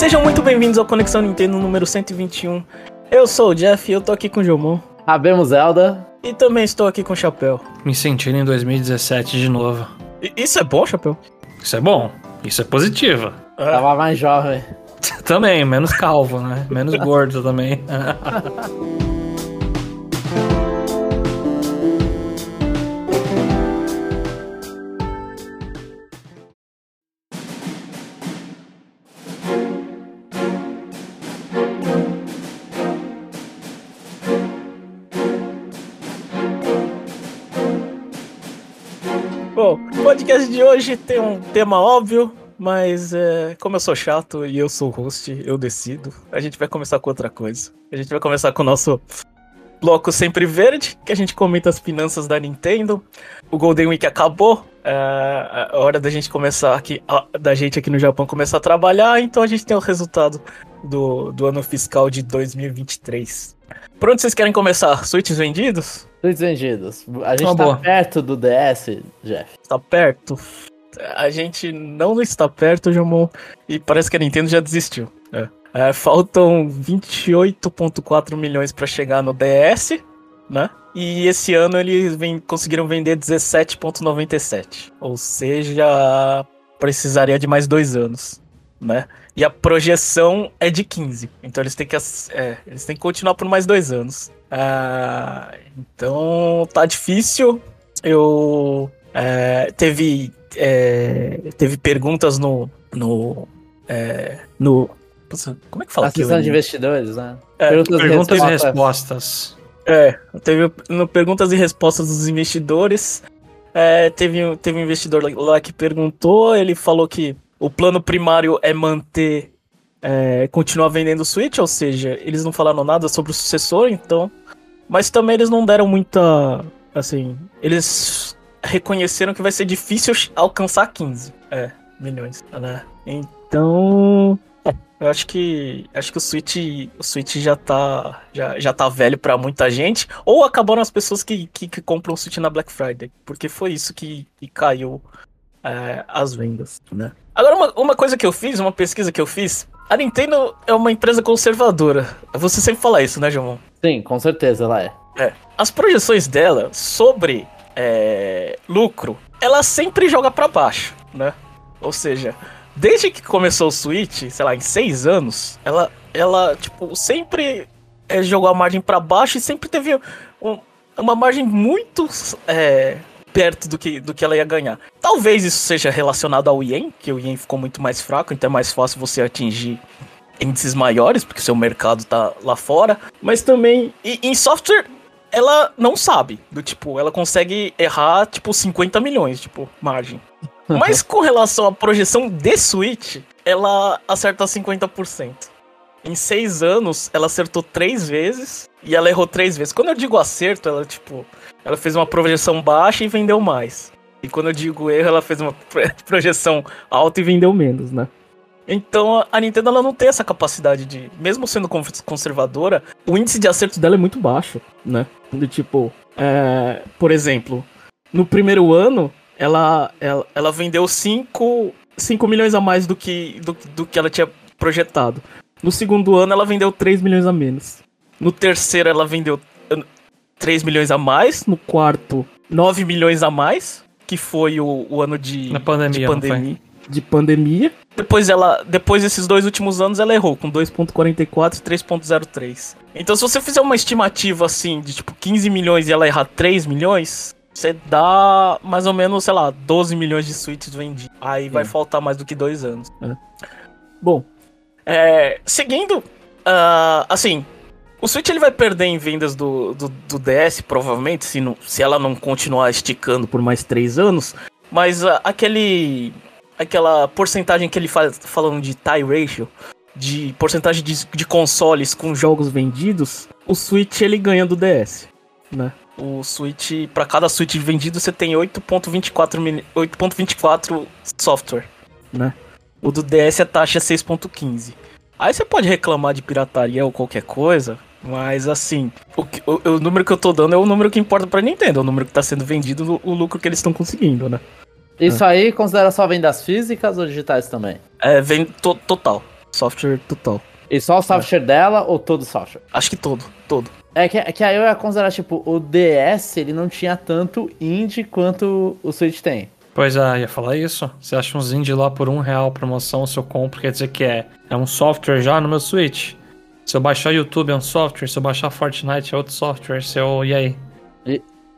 Sejam muito bem-vindos ao Conexão Nintendo número 121. Eu sou o Jeff e eu tô aqui com o Jomon. Abemos Zelda. E também estou aqui com o Chapéu. Me sentindo em 2017 de novo. I- Isso é bom, Chapéu? Isso é bom. Isso é positivo. Tava mais jovem. Também, menos calvo, né? Menos gordo também. podcast de hoje tem um tema óbvio, mas é, como eu sou chato e eu sou host, eu decido. A gente vai começar com outra coisa. A gente vai começar com o nosso bloco sempre verde, que a gente comenta as finanças da Nintendo. O Golden Week acabou. É a hora da gente começar aqui, a- da gente aqui no Japão começar a trabalhar, então a gente tem o resultado do, do ano fiscal de 2023. Por onde vocês querem começar? Switches vendidos? Tweets vendidos. A gente Uma tá boa. perto do DS, Jeff. Está perto? A gente não está perto, Jamon, e parece que a Nintendo já desistiu. É, faltam 28,4 milhões para chegar no DS, né? E esse ano eles ven- conseguiram vender 17,97. Ou seja, precisaria de mais dois anos, né? E a projeção é de 15. Então eles têm que, é, eles têm que continuar por mais dois anos. Ah, então tá difícil. Eu é, teve é, teve perguntas no no é, no como é que fala A sessão de investidores, né? É, Perguntas, Perguntas e respostas. respostas. É, teve no perguntas e respostas dos investidores. É, teve, teve um investidor lá que perguntou, ele falou que o plano primário é manter, é, continuar vendendo o Switch, ou seja, eles não falaram nada sobre o sucessor, então. Mas também eles não deram muita. Assim, eles reconheceram que vai ser difícil alcançar 15 é, milhões, né? Então. Eu acho que acho que o Switch o Switch já tá já, já tá velho pra muita gente ou acabaram as pessoas que, que, que compram o Switch na Black Friday, porque foi isso que, que caiu é, as vendas, né? Agora uma, uma coisa que eu fiz, uma pesquisa que eu fiz, a Nintendo é uma empresa conservadora. Você sempre fala isso, né, João? Sim, com certeza ela é. É. As projeções dela sobre é, lucro, ela sempre joga pra baixo, né? Ou seja, desde que começou o Switch, sei lá, em seis anos, ela, ela tipo, sempre é, jogou a margem pra baixo e sempre teve um- uma margem muito é, perto do que, do que ela ia ganhar. Talvez isso seja relacionado ao Yen, que o Yen ficou muito mais fraco, então é mais fácil você atingir índices maiores, porque o seu mercado tá lá fora. Mas também, e, em software, ela não sabe. Do tipo, ela consegue errar, tipo, 50 milhões, tipo, margem. Mas com relação à projeção de Switch, ela acerta 50%. Em seis anos, ela acertou três vezes e ela errou três vezes. Quando eu digo acerto, ela, tipo, ela fez uma projeção baixa e vendeu mais. E quando eu digo erro, ela fez uma pro- projeção alta e vendeu menos, né? Então a Nintendo ela não tem essa capacidade de, mesmo sendo con- conservadora, o índice de acerto dela é muito baixo, né? Do tipo, é, por exemplo, no primeiro ano ela, ela, ela vendeu 5, 5 milhões a mais do que, do, do que ela tinha projetado. No segundo ano ela vendeu 3 milhões a menos. No terceiro ela vendeu eh, 3 milhões a mais. No quarto, 9 milhões a mais, que foi o, o ano de, Na pandemia, de pandemia. De pandemia. Depois ela, depois desses dois últimos anos ela errou com 2.44 e 3.03. Então se você fizer uma estimativa assim de tipo 15 milhões e ela errar 3 milhões, você dá mais ou menos, sei lá, 12 milhões de suítes vendidos. Aí vai faltar mais do que dois anos. Bom, é, seguindo, ah, assim, o Switch ele vai perder em vendas do, do, do DS, provavelmente, se, não, se ela não continuar esticando por mais três anos. Mas ah, aquele. aquela porcentagem que ele faz falando de tie ratio, de porcentagem de, de consoles com jogos vendidos, o Switch ele ganha do DS, né? O Switch, para cada Switch vendido, você tem 8.24 mini- 8.24 software, né? O do DS a taxa é 6.15. Aí você pode reclamar de pirataria ou qualquer coisa, mas assim, o, que- o- o número que eu tô dando é o número que importa pra Nintendo, é o número que tá sendo vendido, o, o lucro que eles estão conseguindo, né? Isso aí considera só vendas físicas ou digitais também? É, vem to- total. software total. E só o software dela ou todo o software? Acho que todo, todo. É que, é que aí eu ia considerar, tipo, o DS, ele não tinha tanto indie quanto o Switch tem. Pois é, ia falar isso. Você acha uns indie lá por um real promoção, se eu compro, quer dizer que é, é um software já no meu Switch. Se eu baixar YouTube é um software, se eu baixar Fortnite é outro software, se eu... E aí?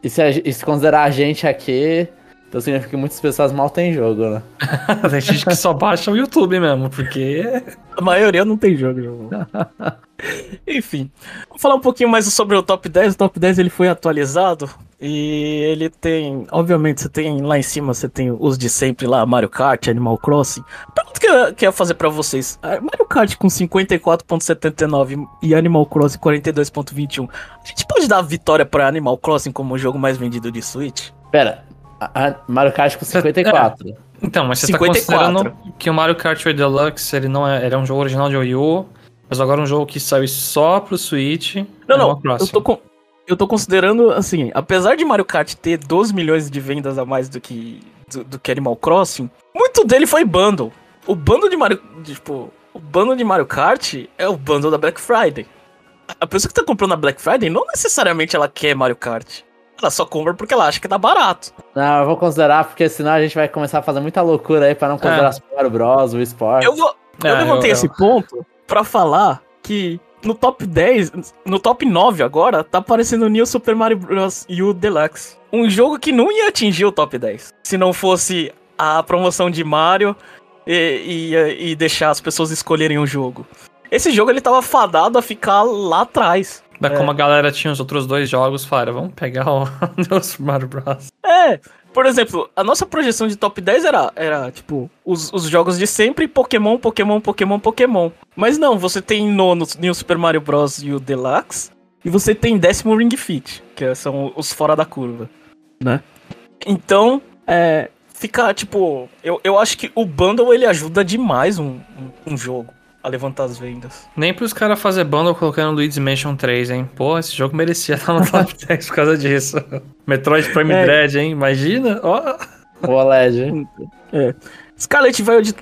E se, a- e se considerar a gente aqui, então significa que muitas pessoas mal têm jogo, né? Tem gente que só baixa o YouTube mesmo, porque... A maioria não tem jogo, jogo. Enfim, vamos falar um pouquinho mais sobre o top 10. O top 10 ele foi atualizado e ele tem, obviamente, você tem lá em cima, você tem os de sempre lá, Mario Kart, Animal Crossing. Pergunta que eu, que eu ia fazer pra vocês: ah, Mario Kart com 54,79 e Animal Crossing 42,21. A gente pode dar a vitória pra Animal Crossing como o jogo mais vendido de Switch? Pera, a, a Mario Kart com 54. Então, mas você 54. tá considerando que o Mario Kart 8 Deluxe, ele não é, ele é um jogo original de Wii U, mas agora é um jogo que saiu só pro Switch. Não, Animal não, eu tô, com- eu tô considerando, assim, apesar de Mario Kart ter 12 milhões de vendas a mais do que, do, do que Animal Crossing, muito dele foi bundle. O bundle de Mario, tipo, o bundle de Mario Kart é o bundle da Black Friday. A pessoa que tá comprando na Black Friday, não necessariamente ela quer Mario Kart. Ela só compra porque ela acha que tá barato. Não, eu vou considerar, porque senão a gente vai começar a fazer muita loucura aí pra não considerar Super Mario Bros, o Sport. Eu, vou, eu É, levantei eu- esse ponto pra falar que no top 10, no top 9 agora, tá aparecendo o New Super Mario Bros. U Deluxe. Um jogo que não ia atingir o top 10. Se não fosse a promoção de Mario e, e, e deixar as pessoas escolherem o jogo. Esse jogo ele tava fadado a ficar lá atrás. É. como a galera tinha os outros dois jogos, falaram, vamos pegar o New Super Mario Bros. É, por exemplo, a nossa projeção de top 10 era, era tipo, os, os jogos de sempre, Pokémon, Pokémon, Pokémon, Pokémon. Mas não, você tem nono New Super Mario Bros. e o Deluxe, e você tem décimo Ring Fit, que são os fora da curva, né? Então, é, fica, tipo, eu, eu acho que o bundle ele ajuda demais um, um, um jogo a levantar as vendas. Nem pros caras fazer bundle colocando Luigi's Mansion 3, hein? Pô, esse jogo merecia estar no top 10 por causa disso. Metroid Prime É. Dread, hein? Imagina? Ó. O OLED. É. Scarlet Violet,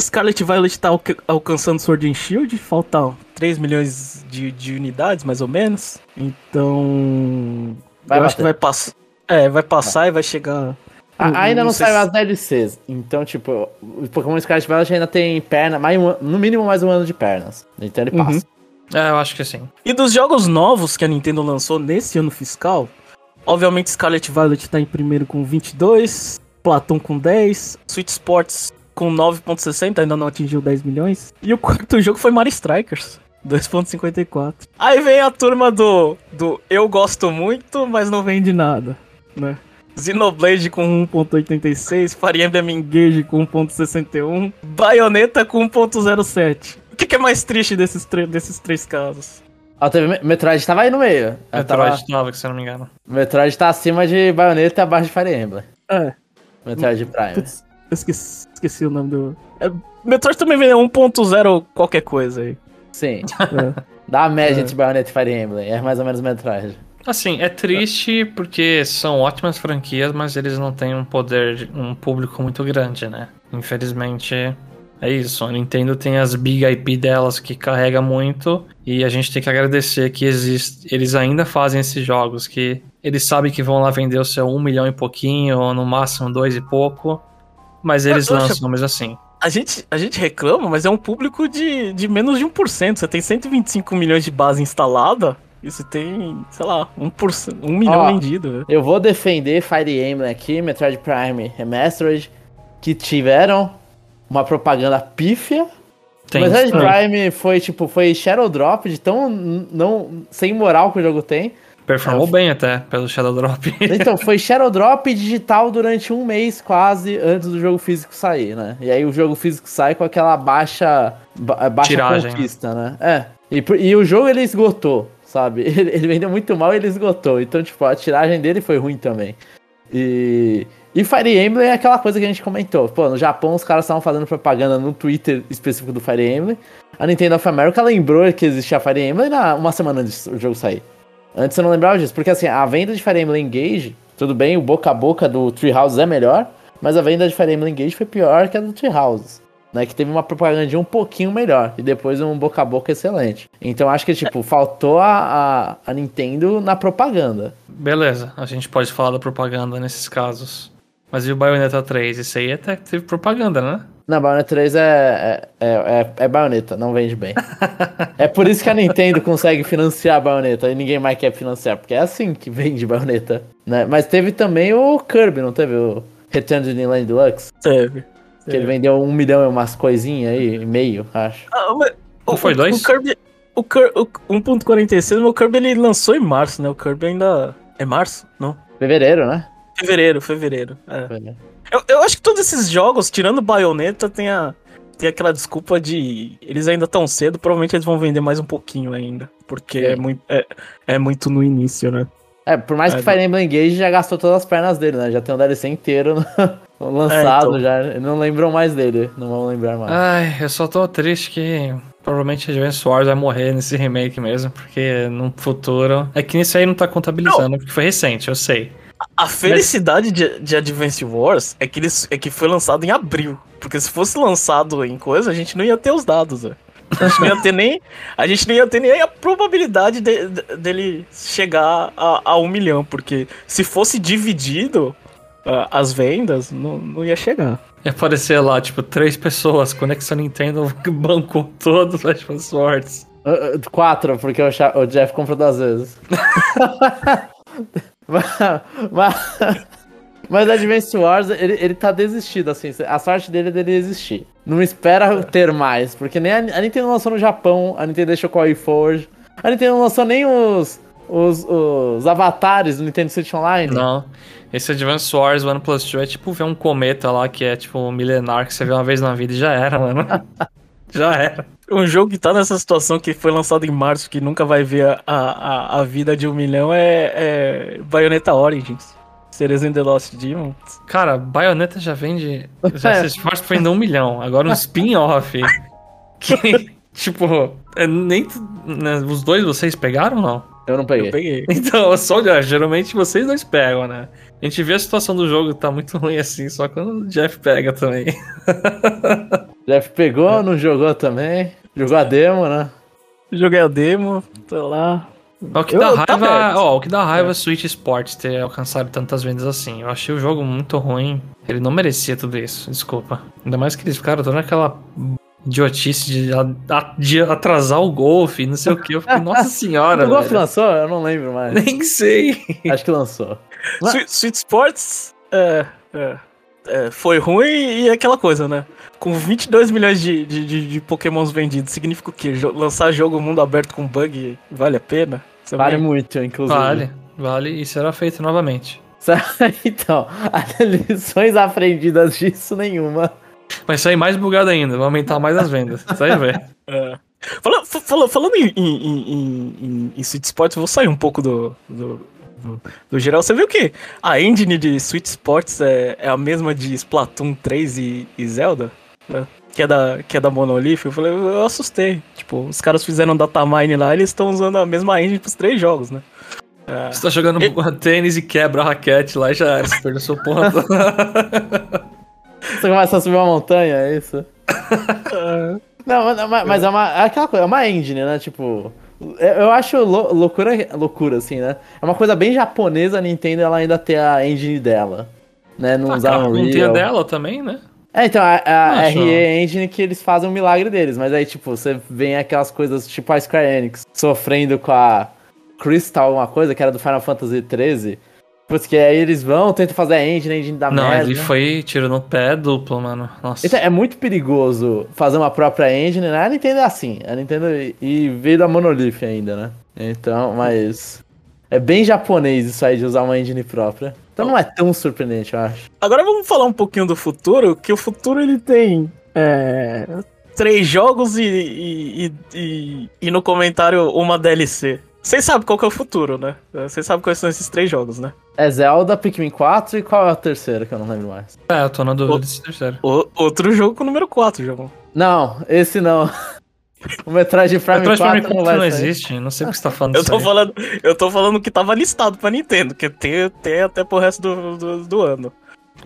Scarlet Violet tá alca- alcançando Sword and Shield, faltam 3 milhões de, de unidades, mais ou menos. Então. Vai eu acho que bater. vai passar. É, vai passar e vai chegar. A- ainda não, sei saiu se- as DLCs. Então, tipo, o Pokémon Scarlet Violet ainda tem perna, mais um, no mínimo mais um ano de pernas. Então ele Uhum. passa. É, eu acho que sim. E dos jogos novos que a Nintendo lançou nesse ano fiscal, obviamente Scarlet Violet tá em primeiro com 22, Platon com 10, Switch Sports com 9.60, ainda não atingiu 10 milhões. E o quarto jogo foi Mario Strikers. 2.54. Aí vem a turma do, do eu gosto muito, mas não vende nada, né? Xenoblade com 1.86, Fire Emblem Engage com 1.61, Bayonetta com 1.07. O que, que é mais triste desses, desses três casos? Ó, teve Me- Metroid tava aí no meio. Ela Metroid Tava, 9, se eu não me engano. Metroid tá acima de Bayonetta e abaixo de Fire Emblem. É, Metroid Prime. Putz, eu esqueci, esqueci o nome do. É, Metroid também vem 1.0 qualquer coisa aí. Sim. É. Dá a média entre Bayonetta e Fire Emblem. É mais ou menos Metroid. Assim, é triste porque são ótimas franquias, mas eles não têm um poder, de- um público muito grande, né? Infelizmente, é isso. A Nintendo tem as big IP delas que carrega muito e a gente tem que agradecer que existe, eles ainda fazem esses jogos que eles sabem que vão lá vender o seu um milhão e pouquinho, ou no máximo dois e pouco, mas eles Poxa. lançam mesmo assim. A gente, a gente reclama, mas é um público de, de menos de 1%. Você tem 125 milhões de base instalada você tem, sei lá, 1%, 1 milhão Ó. vendido. né? Eu vou defender Fire Emblem aqui, Metroid Prime Remastered, que tiveram uma propaganda pífia. Tem Metroid isso. Prime foi tipo, foi Shadow Drop de tão não sem moral que o jogo tem. Performou bem até pelo Shadow Drop. Então, foi Shadow Drop digital durante um mês quase antes do jogo físico sair, né? E aí o jogo físico sai com aquela baixa, ba- baixa Tiragem, conquista, né? É. E, por- e o jogo ele esgotou, sabe? Ele, ele vendeu muito mal e ele esgotou. Então, tipo, a tiragem dele foi ruim também. E, e Fire Emblem é aquela coisa que a gente comentou. Pô, no Japão os caras estavam fazendo propaganda no Twitter específico do Fire Emblem. A Nintendo of America lembrou que existia Fire Emblem na, uma semana antes do jogo sair. Antes eu não lembrava disso, porque assim, a venda de Fire Emblem Engage, tudo bem, o boca a boca do Treehouse é melhor, mas a venda de Fire Emblem Engage foi pior que a do Treehouse, né? Que teve uma propaganda um pouquinho melhor e depois um boca a boca excelente. Então acho que, tipo, faltou a, a, a Nintendo na propaganda. Beleza, a gente pode falar da propaganda nesses casos. Mas e o Bayonetta 3? Isso aí até teve propaganda, né? Não, Bayonetta 3 é, é, é, é, é Bayonetta, não vende bem. é por isso que a Nintendo consegue financiar a Bayonetta e ninguém mais quer financiar, porque é assim que vende Bayonetta. Né? Mas teve também o Kirby, não teve o Return to Dreamland Deluxe? Teve. Que ele vendeu um milhão e umas coisinhas aí, meio, acho. Ah, mas Não o- foi o- dois? O Kirby. O, Kir- o 1.46, mas o Kirby ele lançou em março, né? O Kirby ainda. É março? Não. Fevereiro, né? Fevereiro, fevereiro. é. Fevereiro. Eu, eu acho que todos esses jogos, tirando Bayonetta, tem, a, tem aquela desculpa de. Eles ainda tão cedo, provavelmente eles vão vender mais um pouquinho ainda. Porque é, Sim. muito, é, é muito no início, né? É, por mais que É, Fire Emblem Engage já gastou todas as pernas dele, né? Já tem o DLC inteiro lançado então. já. Não lembram mais dele, não vão lembrar mais. Ai, eu só tô triste que provavelmente Advance Wars vai morrer nesse remake mesmo, porque no futuro. É que nisso aí não tá contabilizando, porque foi recente, eu sei. A felicidade de, de Advance Wars é que, eles, é que foi lançado em abril. Porque se fosse lançado em coisa, a gente não ia ter os dados, velho. A gente não ia ter nem. A gente não ia ter nem a probabilidade de- de- dele chegar a, a um milhão. Porque se fosse dividido ah, as vendas, não, não ia chegar. Ia aparecer lá, tipo, três pessoas, Conexão Nintendo bancou todos os Advance Wars. Uh, uh, Quatro, porque o, Cha- o Jeff comprou duas vezes. mas, mas, mas Advance Wars, ele, ele tá desistido, assim. A sorte dele é dele existir. Não espera ter mais, porque nem a, a Nintendo lançou no Japão, a Nintendo deixou com a WiiForge. A Nintendo não lançou nem os, os, os avatares do Nintendo Switch Online. Não. Esse Advance Wars One Plus 2 é tipo ver um cometa lá que é tipo um milenar que você vê uma vez na vida e já era, mano. já era. Um jogo que tá nessa situação que foi lançado em março, que nunca vai ver a, a, a vida de um milhão, é, é Bayonetta Origins. Cereza in the Lost Demon. Cara, Bayonetta já vende. Já se esforça pra vender um milhão. Agora um spin-off. Que, tipo, é nem. né, os dois vocês pegaram ou não? Eu não peguei. Eu peguei. Então, só olhar, geralmente vocês dois pegam, né? A gente vê a situação do jogo tá muito ruim assim, só quando o Jeff pega também. Jeff pegou, não jogou também. Jogou a demo, né? Joguei a demo, tô lá. O que Eu- dá tá raiva, aberto. ó, o que dá raiva é o Switch Sports ter alcançado tantas vendas assim. Eu achei o jogo muito ruim. Ele não merecia tudo isso, desculpa. Ainda mais que eles ficaram toda aquela idiotice de, de atrasar o golfe, não sei o que. Eu fiquei, nossa senhora, o Golf velho. lançou? Eu não lembro mais. Nem sei. Acho que lançou. Mas- Sweet, Sweet Sports é, é, é, foi ruim e é aquela coisa, né? Com 22 milhões de, de, de, de pokémons vendidos, significa o quê? Jo- lançar jogo mundo aberto com bug vale a pena? Você Vale vai- muito, inclusive. Vale, vale e será feito novamente. então, as lições aprendidas disso nenhuma. Vai sair mais bugado ainda, vai aumentar mais as vendas. Vai ver. É. Fala- fa- fala- falando em, em, em, em, em Sweet Sports, eu vou sair um pouco do, do, do- do geral. Você viu que a engine de Sweet Sports é, é a mesma de Splatoon 3 e, e Zelda? né? Que é, da, que é da Monolith? Eu falei, eu assustei. Tipo, os caras fizeram datamine lá eles estão usando a mesma engine pros três jogos, né? É. Você tá jogando tênis e quebra a raquete lá e já era, você perdeu seu ponto. Você começa a subir uma montanha, é isso? Não, mas, mas- mas é uma. É aquela coisa, é uma engine, né? Tipo. Eu eu acho lou- loucura, loucura, assim, né? É uma coisa bem japonesa a Nintendo ela ainda ter a engine dela. Né? Não Ah, usar Unreal. não tem a dela também, né? É, então, a, a Acho. RE Engine que eles fazem um milagre deles, mas aí, tipo, você vem aquelas coisas tipo a Square Enix sofrendo com a Crystal, uma coisa que era do Final Fantasy XIII. Porque aí eles vão, tentam fazer a engine, a engine dá não, merda. ele foi tiro no pé duplo, mano. Nossa. Então, é muito perigoso fazer uma própria engine, né? A Nintendo é assim. A Nintendo e veio da Monolith ainda, né? Então, mas. É bem japonês isso aí de usar uma engine própria. Então não é tão surpreendente, eu acho. Agora vamos falar um pouquinho do futuro, que o futuro ele tem é, três jogos e, e, e, e- e no comentário uma DLC. Vocês sabem qual que é o futuro, né? Vocês sabem quais são esses três jogos, né? É Zelda, Pikmin 4 e qual é o terceiro que eu não lembro mais? É, eu tô na dúvida desse terceiro. O- outro jogo com o número 4, João. Não, esse não. O Metroid Prime Metroid 4 Prime não 4 vai não sair. existe, não sei o que você tá falando Eu disso tô aí. falando, eu tô falando que tava listado pra Nintendo, que tem, tem até pro resto do, do, do ano.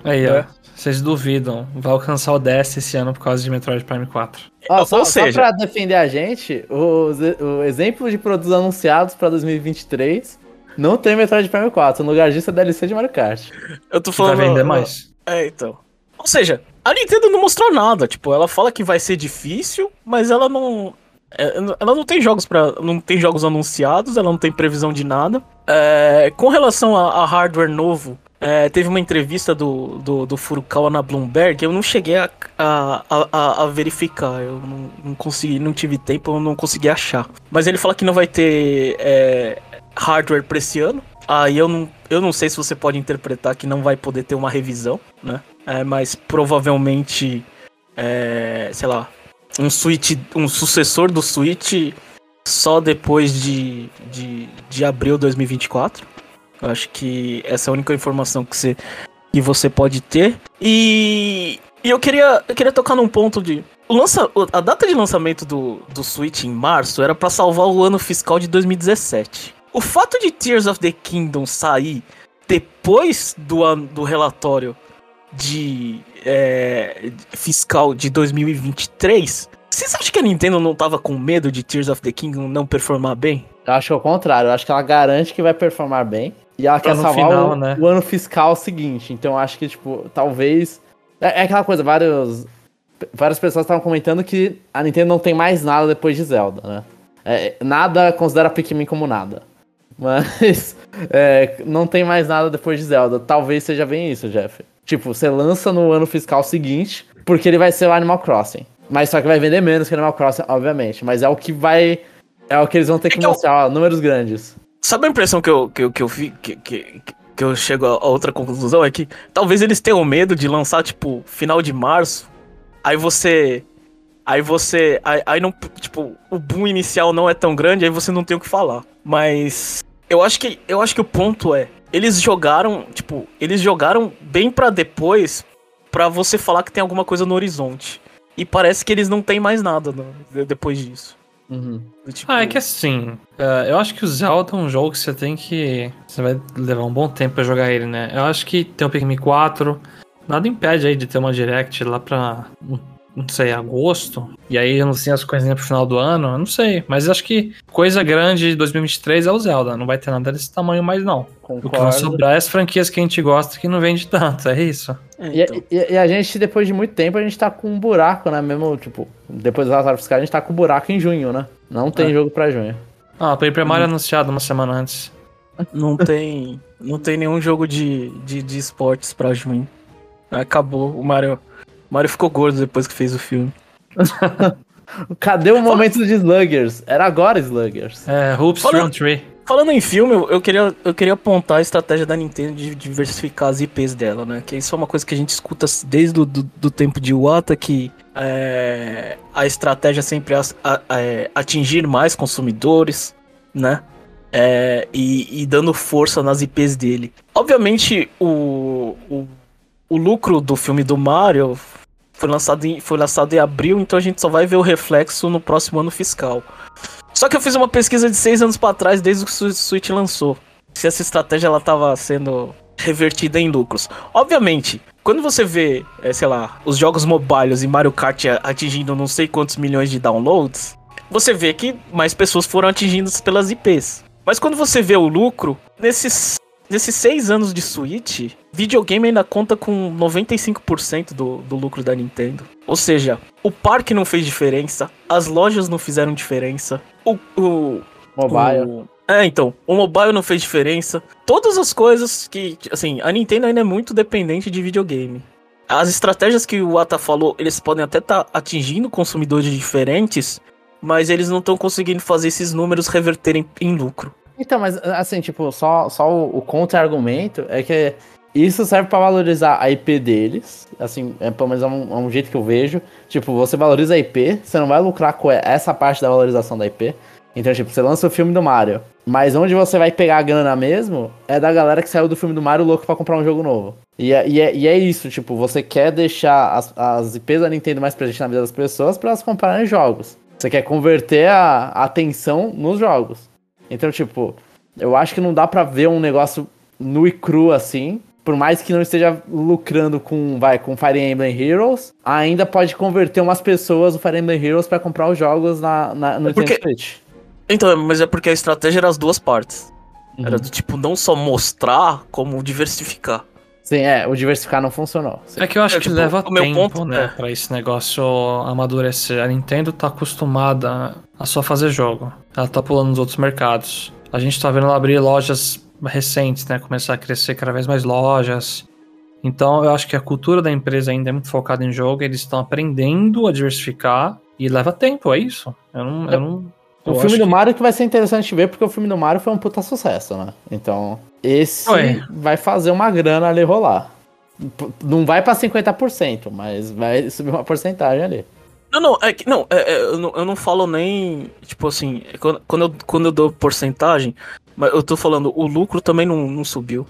Aí, É. ó. Vocês duvidam. Vai alcançar o 10 esse ano por causa de Metroid Prime 4. Ó, Ou só, seja- só pra defender a gente, os, o exemplo de produtos anunciados pra 2023 não tem Metroid Prime 4. No lugar disso é DLC de Mario Kart. Eu tô Que vai falando. vender mais. É, então. Ou seja, a Nintendo não mostrou nada. Tipo, ela fala que vai ser difícil, mas ela não. é, Ela não tem jogos para, não tem jogos anunciados, ela não tem previsão de nada. É, com relação a, a hardware novo, é, teve uma entrevista do, do, do Furukawa na Bloomberg, eu não cheguei a, a, a, a verificar, eu não, não consegui, não tive tempo, eu não consegui achar. Mas ele fala que não vai ter é, hardware pra esse ano. Aí eu não, eu não sei se você pode interpretar que não vai poder ter uma revisão, né? É, mas provavelmente, é, sei lá, um Switch, um sucessor do Switch só depois de, de, de abril de 2024. Eu acho que essa é a única informação que você, que você pode ter. E, e eu, queria, eu queria tocar num ponto de. O lança, a data de lançamento do, do Switch em março era pra salvar o ano fiscal de 2017. O fato de Tears of the Kingdom sair depois do, do relatório de é, fiscal de 2023, vocês acham que a Nintendo não tava com medo de Tears of the Kingdom não performar bem? Eu acho que é o contrário. Eu acho que ela garante que vai performar bem. E ela Pra quer no salvar final, o, né? o ano fiscal seguinte. Então eu acho que, tipo, talvez. É, é aquela coisa, vários. Várias pessoas estavam comentando que a Nintendo não tem mais nada depois de Zelda, né? É, nada considera Pikmin como nada. Mas é, não tem mais nada depois de Zelda. Talvez seja bem isso, Jeff. Tipo, você lança no ano fiscal seguinte, porque ele vai ser o Animal Crossing. Mas só que vai vender menos que o Animal Crossing, obviamente. Mas é o que vai. É o que eles vão ter que Então- mostrar, ó, números grandes. Sabe a impressão que eu, que eu, que eu vi, que, que, que eu chego a outra conclusão? É que talvez eles tenham medo de lançar, tipo, final de março. Aí você. Aí você. Aí, aí não. Tipo, o boom inicial não é tão grande, aí você não tem o que falar. Mas. Eu acho que. Eu acho que o ponto é. Eles jogaram. Tipo, eles jogaram bem pra depois. Pra você falar que tem alguma coisa no horizonte. E parece que eles não têm mais nada no- depois disso. Uhum. Tipo- Ah, é que assim, eh, eu acho que o Zelda é um jogo que você tem que. Você vai levar um bom tempo pra jogar ele, né? Eu acho que tem o Pikmin 4. Nada impede aí de ter uma direct lá pra. Não sei, agosto. E aí anuncia as coisinhas pro final do ano. Eu não sei. Mas acho que coisa grande de 2023 é o Zelda. Não vai ter nada desse tamanho mais, não. O que vai Concordo. sobrar é as franquias que a gente gosta que não vende tanto. É isso. É, E, então. e- e a gente, depois de muito tempo, a gente tá com um buraco, né? Mesmo, tipo, depois do relatório fiscal, a gente tá com um buraco em junho, né? Não tem É. jogo pra junho. Ah, o Paper Mario anunciado uma semana antes. Não tem, não tem nenhum jogo de, de, de esportes pra junho. Acabou. O Mario, Mario ficou gordo depois que fez o filme. Cadê o momento de Sluggers? Era agora Sluggers. É, Hoops Run 3. Falando em filme, eu, queria, eu queria apontar a estratégia da Nintendo de diversificar as IPs dela, né? Que isso é uma coisa que a gente escuta desde o do, do tempo de Wata, que é, a estratégia sempre é é atingir mais consumidores, né? É, e, e dando força nas IPs dele. Obviamente, o, o, o lucro do filme do Mario foi lançado, em, foi lançado em abril, então a gente só vai ver o reflexo no próximo ano fiscal. Só que eu fiz uma pesquisa de seis anos pra trás, desde que o Switch lançou. Se essa estratégia ela tava sendo revertida em lucros. Obviamente, quando você vê, é, sei lá, os jogos mobiles e Mario Kart atingindo não sei quantos milhões de downloads, você vê que mais pessoas foram atingidas pelas IPs. Mas quando você vê o lucro, nesses, nesses seis anos de Switch, videogame ainda conta com 95% do, do lucro da Nintendo. Ou seja, o parque não fez diferença, as lojas não fizeram diferença, o, o, Mobile. o- É, então, o mobile não fez diferença. Todas as coisas que, assim, a Nintendo ainda é muito dependente de videogame. As estratégias que o Ata falou, eles podem até estar atingindo consumidores diferentes, mas eles não estão conseguindo fazer esses números reverterem em lucro. Então, mas assim, tipo, só, só o, o contra-argumento é que isso serve pra valorizar a IP deles. Assim, é, pelo menos é um, é um jeito que eu vejo. Tipo, você valoriza a IP, você não vai lucrar com essa parte da valorização da IP. Então, tipo, você lança o filme do Mario. Mas onde você vai pegar a grana mesmo é da galera que saiu do filme do Mario louco pra comprar um jogo novo. E é, e é, e é isso, tipo, você quer deixar as, as IPs da Nintendo mais presentes na vida das pessoas pra elas comprarem jogos. Você quer converter a, a atenção nos jogos. Então, tipo, eu acho que não dá pra ver um negócio nu e cru assim por mais que não esteja lucrando com, vai, com Fire Emblem Heroes, ainda pode converter umas pessoas do Fire Emblem Heroes para comprar os jogos na, na no É porque- Nintendo Switch. Então, mas é porque a estratégia era as duas partes. Uhum. Era do tipo, não só mostrar, como diversificar. Sim, é, o diversificar não funcionou. Sim. É que eu acho É, que tipo, leva o meu tempo, ponto né, é- pra esse negócio amadurecer. A Nintendo tá acostumada a só fazer jogo. Ela tá pulando nos outros mercados. A gente tá vendo ela abrir lojas recentes, né, começar a crescer cada vez mais lojas. Então, eu acho que a cultura da empresa ainda é muito focada em jogo, eles estão aprendendo a diversificar e leva tempo, é isso. Eu não, eu não O filme do Mario que vai ser interessante ver, porque o filme do Mario foi um puta sucesso, né? Então, esse vai fazer uma grana ali rolar. Não vai pra 50%, mas vai subir uma porcentagem ali. Não, não, é que, não, é- é, eu não, eu não falo nem, tipo assim, é quando, quando, eu, quando eu dou porcentagem, mas eu tô falando, o lucro também não, não subiu.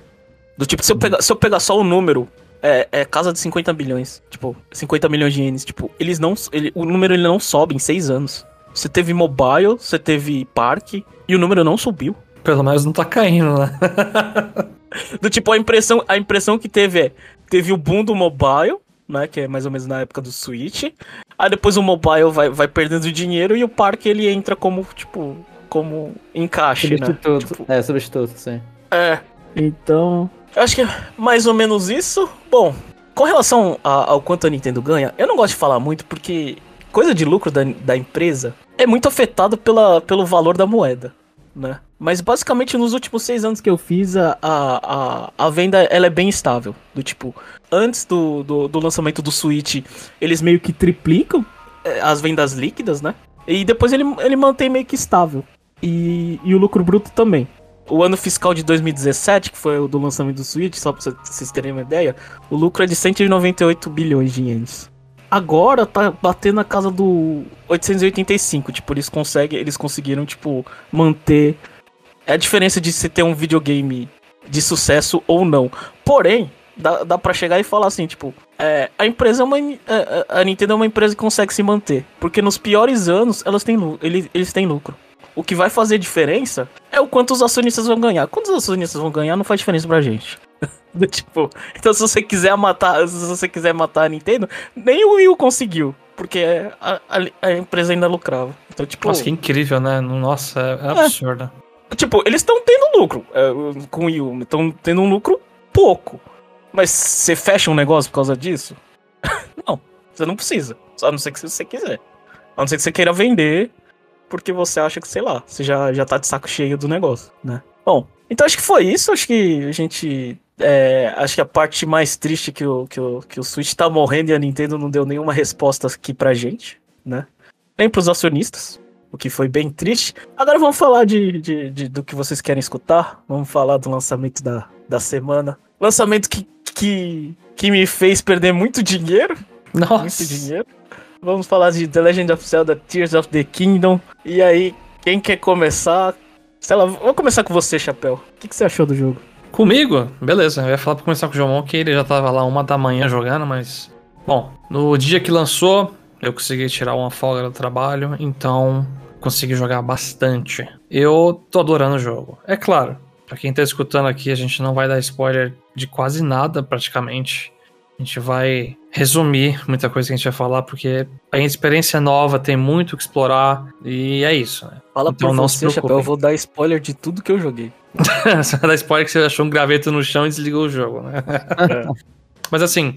Do tipo, se eu pegar, se eu pegar só o número, é, é casa de 50 bilhões, tipo, 50 milhões de ienes, tipo, eles não, ele, o número ele não sobe em seis anos. Você teve mobile, você teve parque, e o número não subiu. Pelo menos não tá caindo, né? Do tipo, a impressão, a impressão que teve é, teve o boom do mobile, né, que é mais ou menos na época do Switch. Aí depois o mobile vai, vai perdendo dinheiro e o parque ele entra como, tipo, como encaixe, né? Substituto. Tipo, É, substituto, sim. é. Então, eu acho que é mais ou menos isso. Bom, com relação a- ao quanto a Nintendo ganha, eu não gosto de falar muito porque coisa de lucro da, da empresa é muito afetado pela, pelo valor da moeda, né? Mas basicamente nos últimos seis anos que eu fiz, a, a, a, venda ela é bem estável. Do tipo, antes do, do, do lançamento do Switch, eles meio que triplicam eh, as vendas líquidas, né? E depois ele, ele mantém meio que estável. E, e o lucro bruto também. O ano fiscal de 2017, que foi o do lançamento do Switch, só pra vocês terem uma ideia, o lucro é de 198 bilhões de ienes. Agora tá batendo na casa do 885, tipo, eles conseguem, eles conseguiram, tipo, manter é a diferença de se ter um videogame de sucesso ou não. Porém, dá, dá pra chegar e falar assim, tipo, é, a empresa é uma. é, é, a Nintendo é uma empresa que consegue se manter. Porque nos piores anos elas têm, eles, eles têm lucro. O que vai fazer diferença é o quanto os acionistas vão ganhar. Quantos acionistas vão ganhar não faz diferença pra gente. Tipo, então se você quiser matar, se você quiser matar a Nintendo, nem o Wii U conseguiu, porque a, a- a empresa ainda lucrava. Então, tipo, Nossa, que incrível, né? Nossa, é, é absurdo. Tipo, eles estão tendo lucro é, com o Wii U. Estão tendo um lucro pouco. Mas você fecha um negócio por causa disso? não, você não precisa. Só a não ser que você quiser. A não ser que você queira vender porque você acha que, sei lá, você já, já tá de saco cheio do negócio, né? Bom, então acho que foi isso. Acho que a gente. é, acho que a parte mais triste que o, que, o, que o Switch tá morrendo e a Nintendo não deu nenhuma resposta aqui pra gente, né? Nem pros acionistas o que foi bem triste. Agora vamos falar de, de- de- do que vocês querem escutar. Vamos falar do lançamento da, da semana. Lançamento que, que, que me fez perder muito dinheiro. Muito Nossa. dinheiro. Vamos falar de The Legend of Zelda Tears of the Kingdom. E aí, quem quer começar? Sei vou começar com você, Chapéu. O que, que você achou do jogo? Comigo? Beleza, eu ia falar pra começar com o João, que ele já tava lá uma da manhã jogando, mas. Bom, no dia que lançou, eu consegui tirar uma folga do trabalho, então consegui jogar bastante. Eu tô adorando o jogo. É claro, pra quem tá escutando aqui, a gente não vai dar spoiler de quase nada, praticamente. A gente vai resumir muita coisa que a gente vai falar, porque a experiência nova tem muito o que explorar, e é isso, né? Fala Então por não você. Chapéu. Eu vou dar spoiler de tudo que eu joguei. Você vai dar spoiler que você achou um graveto no chão e desligou o jogo, né? Mas assim,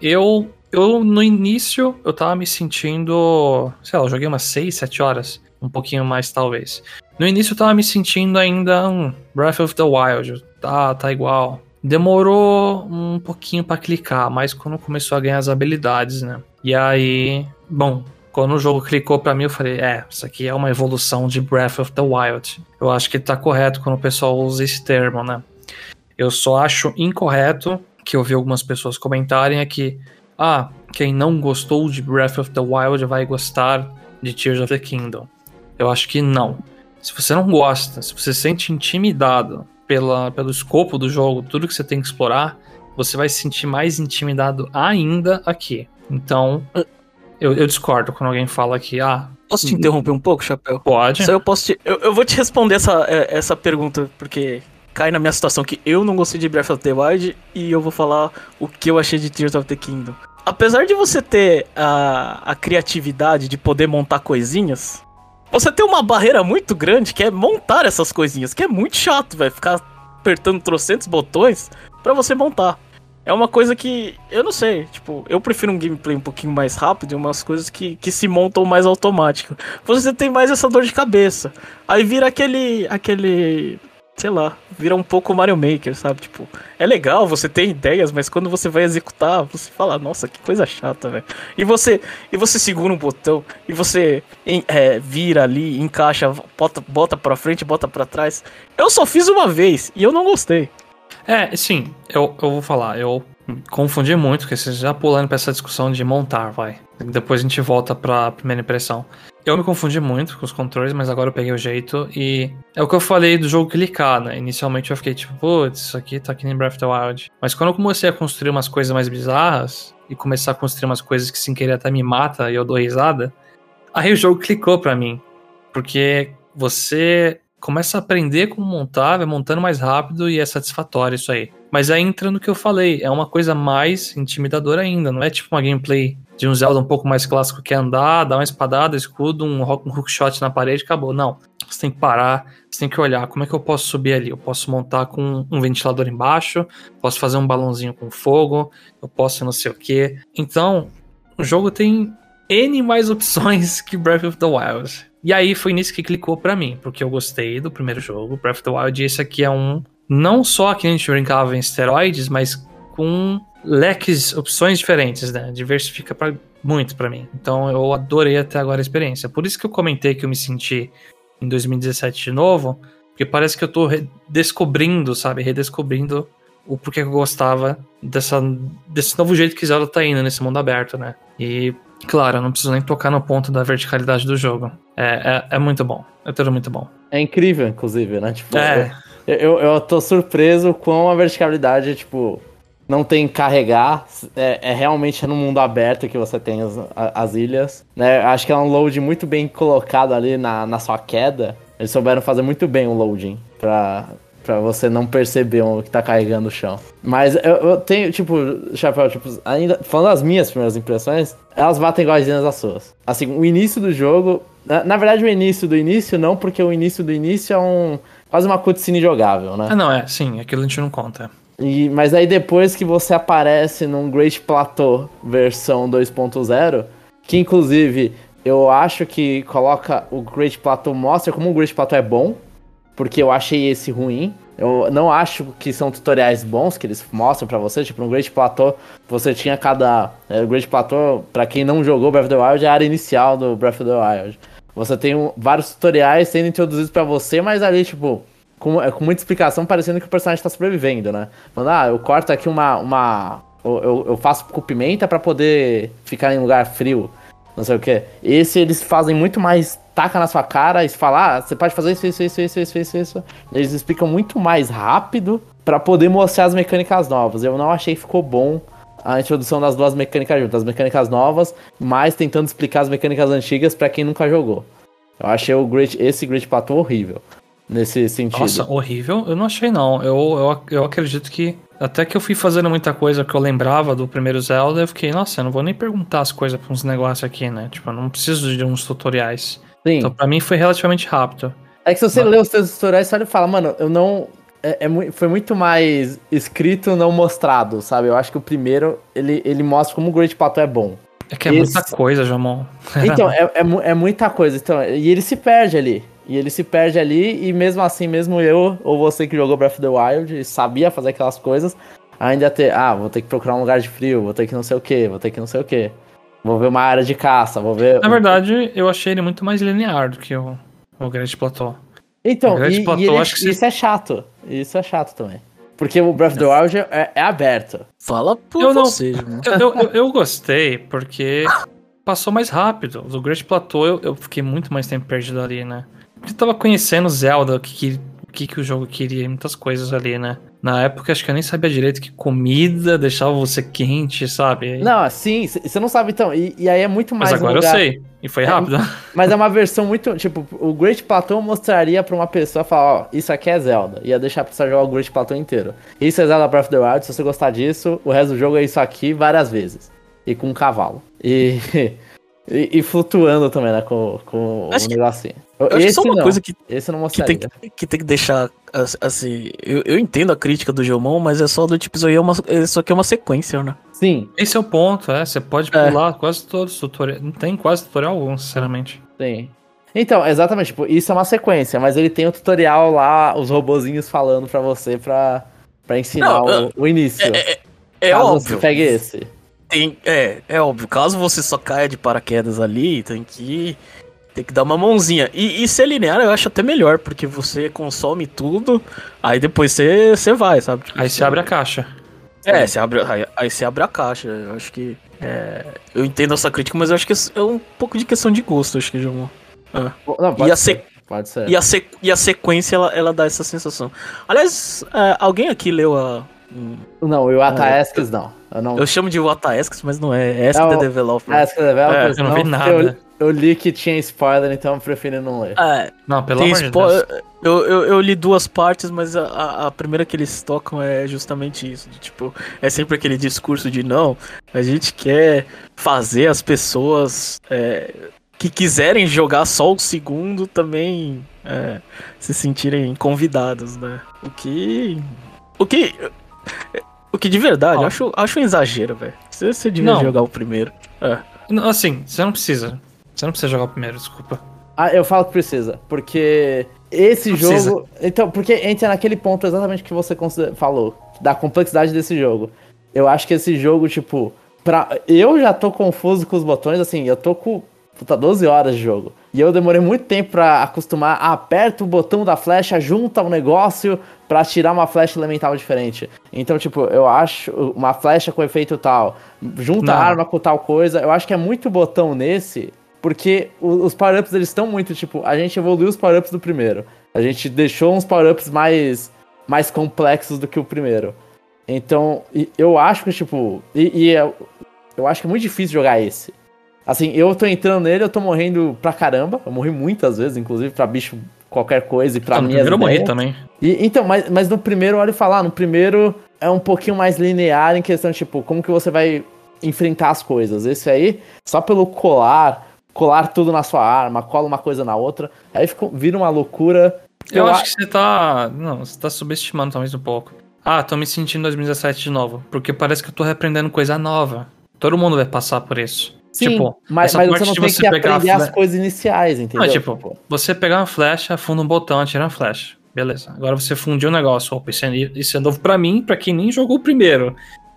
eu, eu no início eu tava me sentindo. Sei lá, eu joguei umas 6, 7 horas. Um pouquinho mais, talvez. No início eu tava me sentindo ainda um Breath of the Wild. Tá, tá igual. Demorou um pouquinho pra clicar, mas quando começou a ganhar as habilidades, né? E aí, bom, quando o jogo clicou pra mim, eu falei, é, isso aqui é uma evolução de Breath of the Wild. Eu acho que tá correto quando o pessoal usa esse termo, né? Eu só acho incorreto que eu vi algumas pessoas comentarem é que, ah, quem não gostou de Breath of the Wild vai gostar de Tears of the Kingdom. Eu acho que não. Se você não gosta, se você se sente intimidado pela, pelo escopo do jogo, tudo que você tem que explorar, você vai se sentir mais intimidado ainda aqui. Então, eu, eu discordo quando alguém fala que, ah, Posso te interromper um pouco, Chapéu? pode. Só eu posso te, eu, eu vou te responder essa, é, essa pergunta, porque cai na minha situação que eu não gostei de Breath of the Wild e eu vou falar o que eu achei de Tears of the Kingdom. Apesar de você ter a, a criatividade de poder montar coisinhas, você tem uma barreira muito grande que é montar essas coisinhas, que é muito chato, velho. Ficar apertando trocentos botões para você montar. É uma coisa que, eu não sei, tipo, eu prefiro um gameplay um pouquinho mais rápido e umas coisas que, que se montam mais automático. Você tem mais essa dor de cabeça. Aí vira aquele, aquele sei lá, vira um pouco Mario Maker, sabe? Tipo, é legal, você tem ideias, mas quando você vai executar, você fala, nossa, que coisa chata, velho. E você, e você segura um botão, e você é, vira ali, encaixa, bota, bota pra frente, bota pra trás. Eu só fiz uma vez, e eu não gostei. É, sim, eu, eu vou falar, eu confundi muito, porque vocês já pulando pra essa discussão de montar, vai. Depois a gente volta pra primeira impressão. Eu me confundi muito com os controles, mas agora eu peguei o jeito e é o que eu falei do jogo clicar, né? Inicialmente eu fiquei tipo, putz, isso aqui tá aqui em Breath of the Wild. Mas quando eu comecei a construir umas coisas mais bizarras e começar a construir umas coisas que sem querer até me mata e eu dou risada, aí o jogo clicou pra mim. Porque você começa a aprender como montar, vai montando mais rápido e é satisfatório isso aí. Mas aí entra no que eu falei, é uma coisa mais intimidadora ainda, não é tipo uma gameplay de um Zelda um pouco mais clássico que é andar, dar uma espadada, escudo, um, um hookshot na parede, acabou. Não. Você tem que parar, você tem que olhar como é que eu posso subir ali. Eu posso montar com um ventilador embaixo, posso fazer um balãozinho com fogo, eu posso não sei o que. Então, o jogo tem N mais opções que Breath of the Wild. E aí foi nisso que clicou para mim, porque eu gostei do primeiro jogo, Breath of the Wild, e esse aqui é um. Não só que a gente brincava em esteroides, mas com leques, opções diferentes, né? Diversifica pra, muito para mim. Então eu adorei até agora a experiência. Por isso que eu comentei que eu me senti em 2017 de novo, porque parece que eu tô redescobrindo, sabe? Redescobrindo o porquê que eu gostava dessa, desse novo jeito que Zelda tá indo nesse mundo aberto, né? E, claro, eu não preciso nem tocar no ponto da verticalidade do jogo. É, é, é muito bom. É tudo muito bom. É incrível, inclusive, né? Tipo, é. eu, eu tô surpreso com a verticalidade, tipo, não tem carregar, é, é, realmente no mundo aberto que você tem as, as ilhas. Né? Acho que é um load muito bem colocado ali na, na sua queda. Eles souberam fazer muito bem o loading pra, pra você não perceber o que tá carregando o chão. Mas eu, eu tenho, tipo, Chapéu, tipo, ainda falando das minhas primeiras impressões, elas batem igualzinhas as suas. Assim, o início do jogo. Na, na, verdade, o início do início não, porque o início do início é um. quase uma cutscene jogável, né? Ah, não, é, sim, aquilo a gente não conta. E, mas aí depois que você aparece num Great Plateau versão 2.0, que inclusive eu acho que coloca o Great Plateau, mostra como o Great Plateau é bom, porque eu achei esse ruim. Eu não acho que são tutoriais bons que eles mostram para você. Tipo, no Great Plateau, você tinha cada. É, Great Plateau, pra quem não jogou Breath of the Wild, é a área inicial do Breath of the Wild. Você tem um, vários tutoriais sendo introduzidos para você, mas ali, tipo, com, é, com muita explicação, parecendo que o personagem tá sobrevivendo, né? Falando, ah, eu corto aqui uma. uma eu, eu faço com pimenta para poder ficar em lugar frio. Não sei o que. Esse eles fazem muito mais taca na sua cara e falar, ah, você pode fazer isso, isso, isso, isso, isso, isso, isso. Eles explicam muito mais rápido para poder mostrar as mecânicas novas. Eu não achei que ficou bom a introdução das duas mecânicas juntas, as mecânicas novas, mas tentando explicar as mecânicas antigas para quem nunca jogou. Eu achei o Great, esse Great Plateau horrível nesse sentido. Nossa, horrível? Eu não achei não. Eu, eu, eu acredito que até que eu fui fazendo muita coisa que eu lembrava do primeiro Zelda, eu fiquei, nossa, eu não vou nem perguntar as coisas pra uns negócios aqui, né? Tipo, eu não preciso de uns tutoriais. Sim. Então pra mim foi relativamente rápido. É que se você Mas... lê os seus tutoriais, você olha e fala, mano, eu não. É, é, foi muito mais escrito, não mostrado, sabe? Eu acho que o primeiro, ele, ele mostra como o Great Pato é bom. É que é Esse... muita coisa, Jamon. Então, é, é, é, muita coisa. Então, e ele se perde ali. E ele se perde ali, e mesmo assim, mesmo eu, ou você que jogou Breath of the Wild e sabia fazer aquelas coisas, ainda ter, ah, vou ter que procurar um lugar de frio, vou ter que não sei o que, vou ter que não sei o que. Vou ver uma área de caça, vou ver. Na verdade, eu achei ele muito mais linear do que o, o Great Plateau. Então, e, Plateau, e ele, acho que isso é chato. Isso é chato também. Porque o Breath of the Wild é, é aberto. Fala por eu você, não, eu, eu, eu, gostei, porque passou mais rápido. O Great Plateau, eu, eu fiquei muito mais tempo perdido ali, né? Eu tava conhecendo Zelda, o que, que, que, o jogo queria, muitas coisas ali, né? Na época, acho que eu nem sabia direito que comida deixava você quente, sabe? Não, assim, você não sabe então. E, e, aí é muito mais. Mas agora um lugar... eu sei. E foi rápido. É, mas é uma versão muito. Tipo, o Great Plateau mostraria pra uma pessoa falar: Ó, isso aqui é Zelda. Ia deixar a pessoa jogar o Great Plateau inteiro. Isso é Zelda Breath of the Wild. Se você gostar disso, o resto do jogo é isso aqui várias vezes. E com um cavalo. E. E, e, flutuando também, né? Com, com o negocinho. Eu acho que só uma não. coisa que, Esse não que, tem que, que tem que deixar. Assim, eu, eu entendo a crítica do Geomon, mas é só do tipo, isso, aí é uma, isso aqui é uma sequência, né? Sim. Esse é o ponto, é. Você pode pular é. quase todos os tutoriais. Não tem quase tutorial algum, sinceramente. Sim. Então, exatamente, tipo, isso é uma sequência, mas ele tem o tutorial lá, os robozinhos falando pra você pra, pra ensinar não, o, o, início. É, é, é óbvio. Você pegue esse. Tem, é, é óbvio. Caso você só caia de paraquedas ali, tem que. Tem que dar uma mãozinha. E, e ser linear eu acho até melhor, porque você consome tudo, aí depois você, você vai, sabe? Tipo, aí você abre a caixa. É, você abre, aí, aí você abre a caixa. Eu acho que. É, eu entendo essa crítica, mas eu acho que é um pouco de questão de gosto, acho que, João. É. Não, pode e, a ser, pode ser. E, a e a sequência, ela, ela dá essa sensação. Aliás, é, alguém aqui leu a. Não, o Ataesques não. Eu, não... eu chamo de Wataesques, mas não é. É Ask é the Developer. Ask the Developer. É, eu não, vi nada. Eu, eu, li que tinha spoiler, então eu prefiro não ler. É, não, pelo amor de Deus. Eu, eu, eu, li duas partes, mas a, a primeira que eles tocam é justamente isso. De, tipo, é sempre aquele discurso de não, a gente quer fazer as pessoas é, que quiserem jogar só o segundo também é, se sentirem convidados, né? O que. O que. O que de verdade, acho, acho um exagero, velho. Você, você devia não. jogar o primeiro. É. Não, assim, você não precisa. Você não precisa jogar o primeiro, desculpa. Ah, eu falo que precisa, porque esse não jogo. Precisa. Então, porque entra naquele ponto exatamente que você falou, da complexidade desse jogo. Eu acho que esse jogo, tipo, pra... eu já tô confuso com os botões, assim, eu tô com puta, 12 horas de jogo. E eu demorei muito tempo pra acostumar. Aperta o botão da flecha, junta o um negócio para tirar uma flecha elemental diferente. Então, tipo, eu acho uma flecha com efeito tal, junta a arma com tal coisa. Eu acho que é muito botão nesse, porque os power-ups eles estão muito, tipo, a gente evoluiu os power-ups do primeiro. A gente deixou uns power-ups mais, mais complexos do que o primeiro. Então, eu acho que, tipo, e, e eu, eu acho que é muito difícil jogar esse. Assim, eu tô entrando nele, eu tô morrendo pra caramba. Eu morri muitas vezes, inclusive pra bicho qualquer coisa e pra mim. No primeiro eu morri também. E, então, mas, mas no primeiro, olha falar, no primeiro é um pouquinho mais linear em questão, tipo, como que você vai enfrentar as coisas. Esse aí, só pelo colar, colar tudo na sua arma, cola uma coisa na outra, aí fica, vira uma loucura. Eu, eu acho a... que você tá. Não, você tá subestimando talvez um pouco. Ah, tô me sentindo em 2017 de novo. Porque parece que eu tô reaprendendo coisa nova. Todo mundo vai passar por isso. Sim, tipo, mas, mas você não tem você que aprender as coisas iniciais, entendeu? Não, tipo, tipo, você pegar uma flecha, funda um botão, atira uma flecha. Beleza. Agora você fundiu um negócio. Opa, isso é, isso é novo pra mim, pra quem nem jogou o primeiro.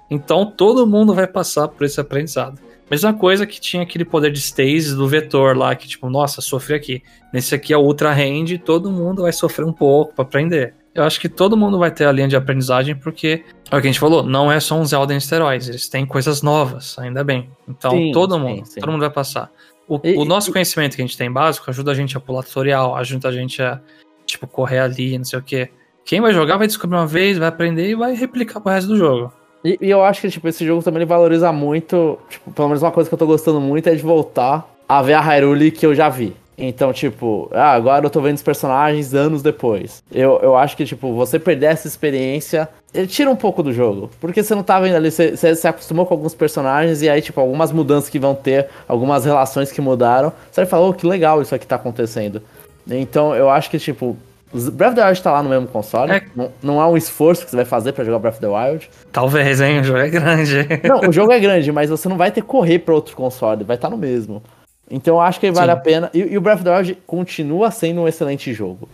Então todo mundo vai passar por esse aprendizado. Mesma coisa que tinha aquele poder de stasis do vetor lá, que tipo, nossa, sofri aqui. Nesse aqui é ultra range, todo mundo vai sofrer um pouco para aprender. Eu acho que todo mundo vai ter a linha de aprendizagem, porque é o que a gente falou, não é só um Zelda em esteroides, eles têm coisas novas, ainda bem. Então sim, todo mundo, sim, sim. todo mundo vai passar. O, e, o nosso e... conhecimento que a gente tem básico ajuda a gente a pular tutorial, ajuda a gente a, tipo, correr ali, não sei o quê. Quem vai jogar vai descobrir uma vez, vai aprender e vai replicar pro resto do jogo. E, e, eu acho que, tipo, esse jogo também valoriza muito, tipo, pelo menos uma coisa que eu tô gostando muito é de voltar a ver a Hyrule que eu já vi. Então, tipo, ah, agora eu tô vendo os personagens anos depois. Eu, eu acho que, tipo, você perder essa experiência, ele tira um pouco do jogo. Porque você não tá vendo ali, você, você se acostumou com alguns personagens e aí, tipo, algumas mudanças que vão ter, algumas relações que mudaram. Você falar, oh, que legal isso aqui tá acontecendo. Então, eu acho que, tipo, Breath of the Wild tá lá no mesmo console. É. Não, não há um esforço que você vai fazer para jogar Breath of the Wild. Talvez, hein? O jogo é grande. Não, o jogo é grande, mas você não vai ter que correr pra outro console, vai estar tá no mesmo. Então eu acho que vale sim. a pena. E, e, o Breath of the Wild continua sendo um excelente jogo,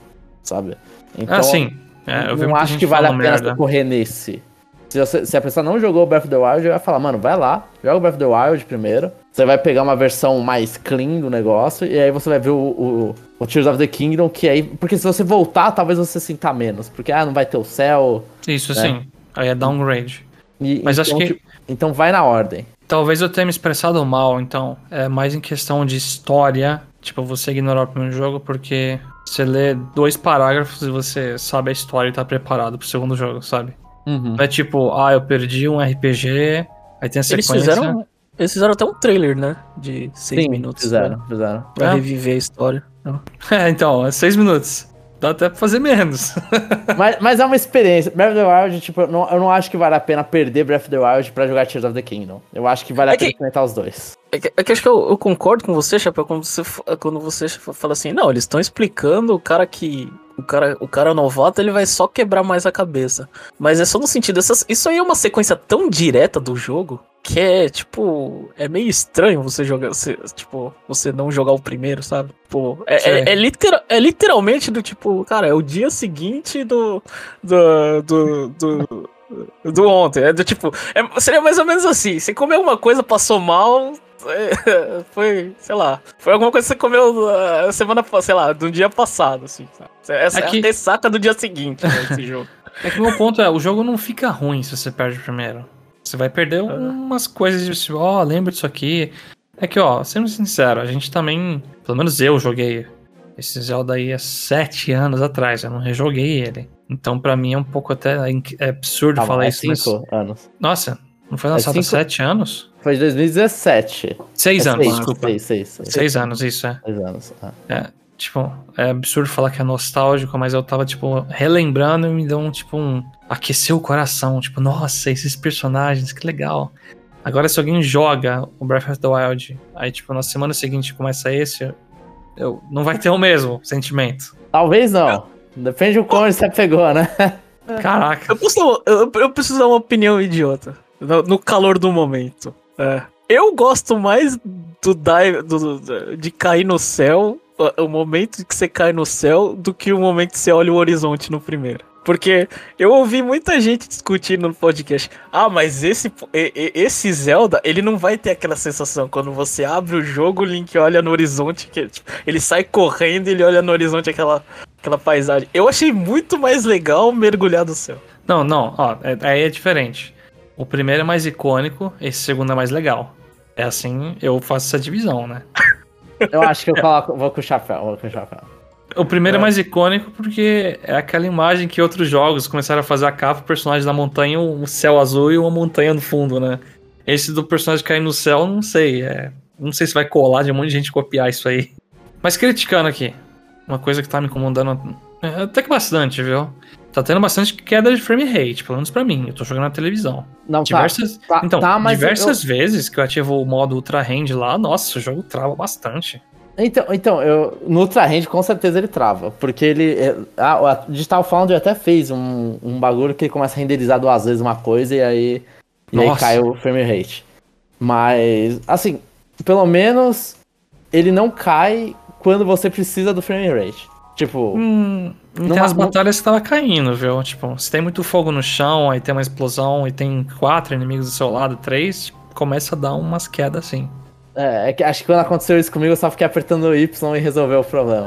sabe? Então, ah, sim. É, eu não acho que vale a pena você correr nesse. Se, você, se, a pessoa não jogou o Breath of the Wild, eu ia falar, mano, vai lá, joga o Breath of the Wild primeiro. Você vai pegar uma versão mais clean do negócio, e aí você vai ver o, o, o Tears of the Kingdom, que aí. Porque se você voltar, talvez você sinta menos. Porque ah, não vai ter o céu. Isso né? sim. Aí é downgrade. E, Mas então, acho que. Tipo, então vai na ordem. Talvez eu tenha me expressado mal, então. É mais em questão de história. Tipo, você ignorar o primeiro jogo porque você lê dois parágrafos e você sabe a história e tá preparado pro segundo jogo, sabe? Uhum. Não é tipo, ah, eu perdi um RPG, aí tem a Eles sequência. fizeram, eles fizeram até um trailer, né? De seis Sim, minutos. fizeram, Né? fizeram. Pra É. reviver a história. É, então, é seis minutos. Dá até pra fazer menos. mas, mas é uma experiência. Breath of the Wild, tipo, eu não, eu não acho que vale a pena perder Breath of the Wild pra jogar Tears of the Kingdom. Eu acho que vale a É pena que- experimentar os dois. É que, é que acho que eu, eu concordo com você, Chapéu, quando você, quando você fala assim, não, eles estão explicando o cara que. O cara, o cara novato, ele vai só quebrar mais a cabeça. Mas é só no sentido, essas, isso aí é uma sequência tão direta do jogo que é, tipo, é meio estranho você jogar, você, tipo, você não jogar o primeiro, sabe? Pô, é, é, é, litera- é literalmente do tipo, cara, é o dia seguinte do. do. do. do do ontem, é do tipo, é- seria mais ou menos assim, você comeu uma coisa, passou mal, é, foi, sei lá, foi alguma coisa que você comeu uh, semana, sei lá, do dia passado, assim, sabe? Essa é, É que- a ressaca do dia seguinte, né, esse jogo. É que o meu ponto é, o jogo não fica ruim se você perde o primeiro. Você vai perder umas coisas de tipo, ó, lembra disso aqui. É que, ó, sendo sincero, a gente também, pelo menos eu joguei esse Zelda aí há sete anos atrás, eu não rejoguei ele. Então, pra mim, é um pouco até é absurdo Calma, falar é isso, mas... cinco anos. Nossa, não foi lançado há cinco- sete anos? Foi de 2017. Seis É anos, seis, desculpa. Seis, seis, seis. Seis anos, isso, é. Seis anos. ah. É, tipo, é absurdo falar que é nostálgico, mas eu tava, tipo, relembrando e me deu um, tipo, um... Aqueceu o coração, tipo, nossa, esses personagens, que legal. Agora, se alguém joga o Breath of the Wild, aí, tipo, na semana seguinte começa esse, eu, não vai ter o mesmo sentimento. Talvez não. Depende do quão você pegou, né? Caraca. Eu, posso, eu, eu preciso dar uma opinião idiota, no, no calor do momento. É. Eu gosto mais do, dive, do, do- de cair no céu, o momento que você cai no céu, do que o momento que você olha o horizonte no primeiro. Porque eu ouvi muita gente discutindo no podcast. Ah, mas esse, esse Zelda, ele não vai ter aquela sensação. Quando você abre o jogo, o Link olha no horizonte, que, tipo, ele sai correndo e ele olha no horizonte aquela, aquela paisagem. Eu achei muito mais legal mergulhar no céu. Não, não, ó, é- aí é diferente. O primeiro é mais icônico, esse segundo é mais legal. É assim, eu faço essa divisão, né? Eu acho que eu coloco, vou com o chapéu, vou com o chapéu. O primeiro é. mais icônico porque é aquela imagem que outros jogos começaram a fazer a capa, o personagem na montanha, um céu azul e uma montanha no fundo, né? Esse do personagem cair no céu, não sei. É... Não sei se vai colar de um monte de gente copiar isso aí. Mas criticando aqui, uma coisa que tá me incomodando é, até que bastante, viu? Tá tendo bastante queda de frame rate, pelo menos pra mim. Eu tô jogando na televisão. Não, Diversas, tá, então, tá, mas diversas vezes que eu ativo o modo Ultra Hand lá, nossa, o jogo trava bastante. Então, então eu, no Ultra Hand com certeza ele trava. Porque ele. é, A, a Digital Foundry até fez um, um bagulho que ele começa a renderizar duas vezes uma coisa e aí. E aí cai o frame rate. Mas, assim, pelo menos ele não cai quando você precisa do frame rate. Tipo, Hum, tem Numa- as batalhas que tava caindo, viu? Tipo, se tem muito fogo no chão, aí tem uma explosão e tem quatro inimigos do seu lado, três, começa a dar umas quedas assim. É, é que acho que quando aconteceu isso comigo eu só fiquei apertando o Y e resolveu o problema.